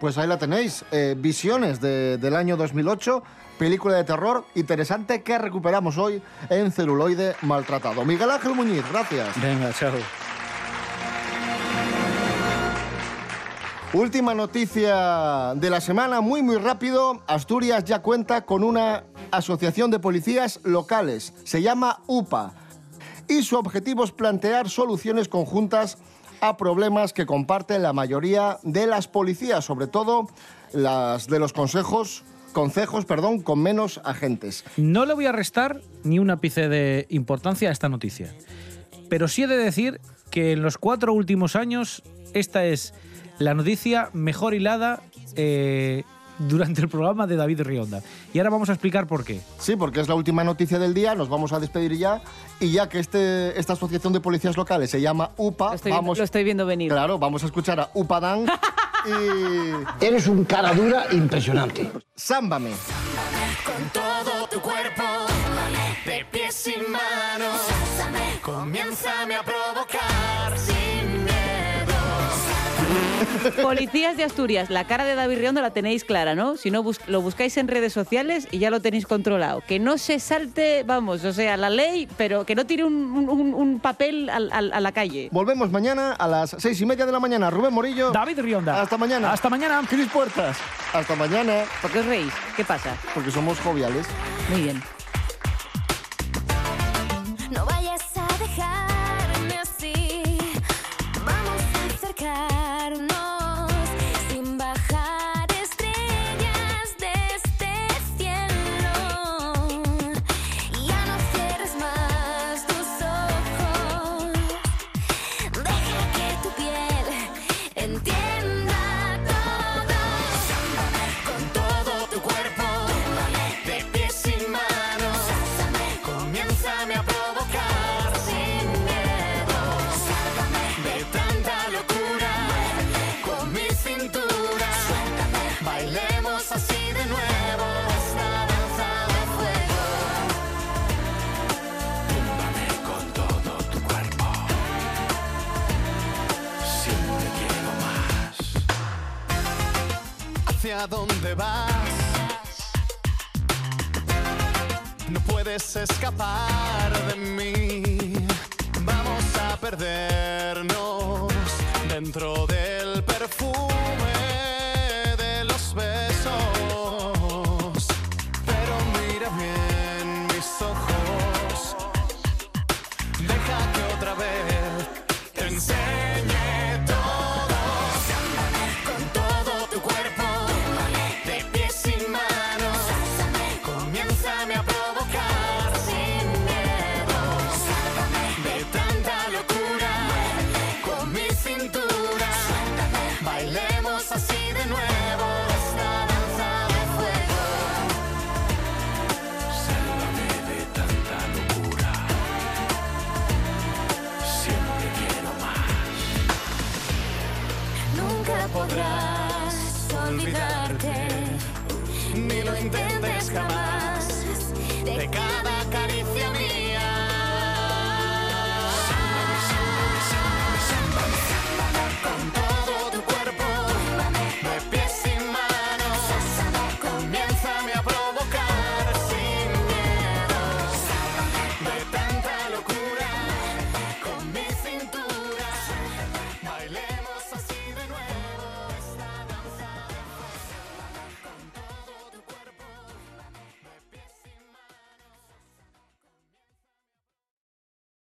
Pues ahí la tenéis. eh, Visiones de- del año 2008. Película de terror interesante que recuperamos hoy en celuloide maltratado. Miguel Ángel Muñiz, gracias. Venga, chao. Última noticia de la semana, muy muy rápido. Asturias ya cuenta con una asociación de policías locales. Se llama UPA. y su objetivo es plantear soluciones conjuntas a problemas que comparten la mayoría de las policías, sobre todo las de los consejos, concejos, perdón, con menos agentes. No le voy a restar ni un ápice de importancia a esta noticia. Pero sí he de decir que en los cuatro últimos años esta es la noticia mejor hilada eh, durante el programa de David Rionda. Y ahora vamos a explicar por qué. Sí, porque es la última noticia del día, nos vamos a despedir ya. Y ya que este, esta asociación de policías locales se llama UPA, Estoy- vamos, lo estoy viendo venir. claro, vamos a escuchar a UPADAN [LAUGHS] y... Eres un cara dura impresionante. Sámbame. Con todo tu cuerpo, de pies y manos, comiénzame a provocar [LAUGHS] Policías de Asturias, la cara de David Riondo la tenéis clara, ¿no? Si no, bus- lo buscáis en redes sociales y ya lo tenéis controlado. Que no se salte, vamos, o sea, la ley, pero que no tire un, un- un papel al- al- a la calle. Volvemos mañana a las seis y media de la mañana. Rubén Morillo. David Rionda. Hasta mañana. Hasta mañana. Cris Puertas. Hasta mañana. ¿Por qué os reís? ¿Qué pasa? Porque somos joviales. Muy bien. No vayas bailemos así de nuevo esta danza de fuego. Túmbame con todo tu cuerpo, siempre quiero más. ¿Hacia dónde vas? No puedes escapar de mí. Vamos a perdernos dentro del perfume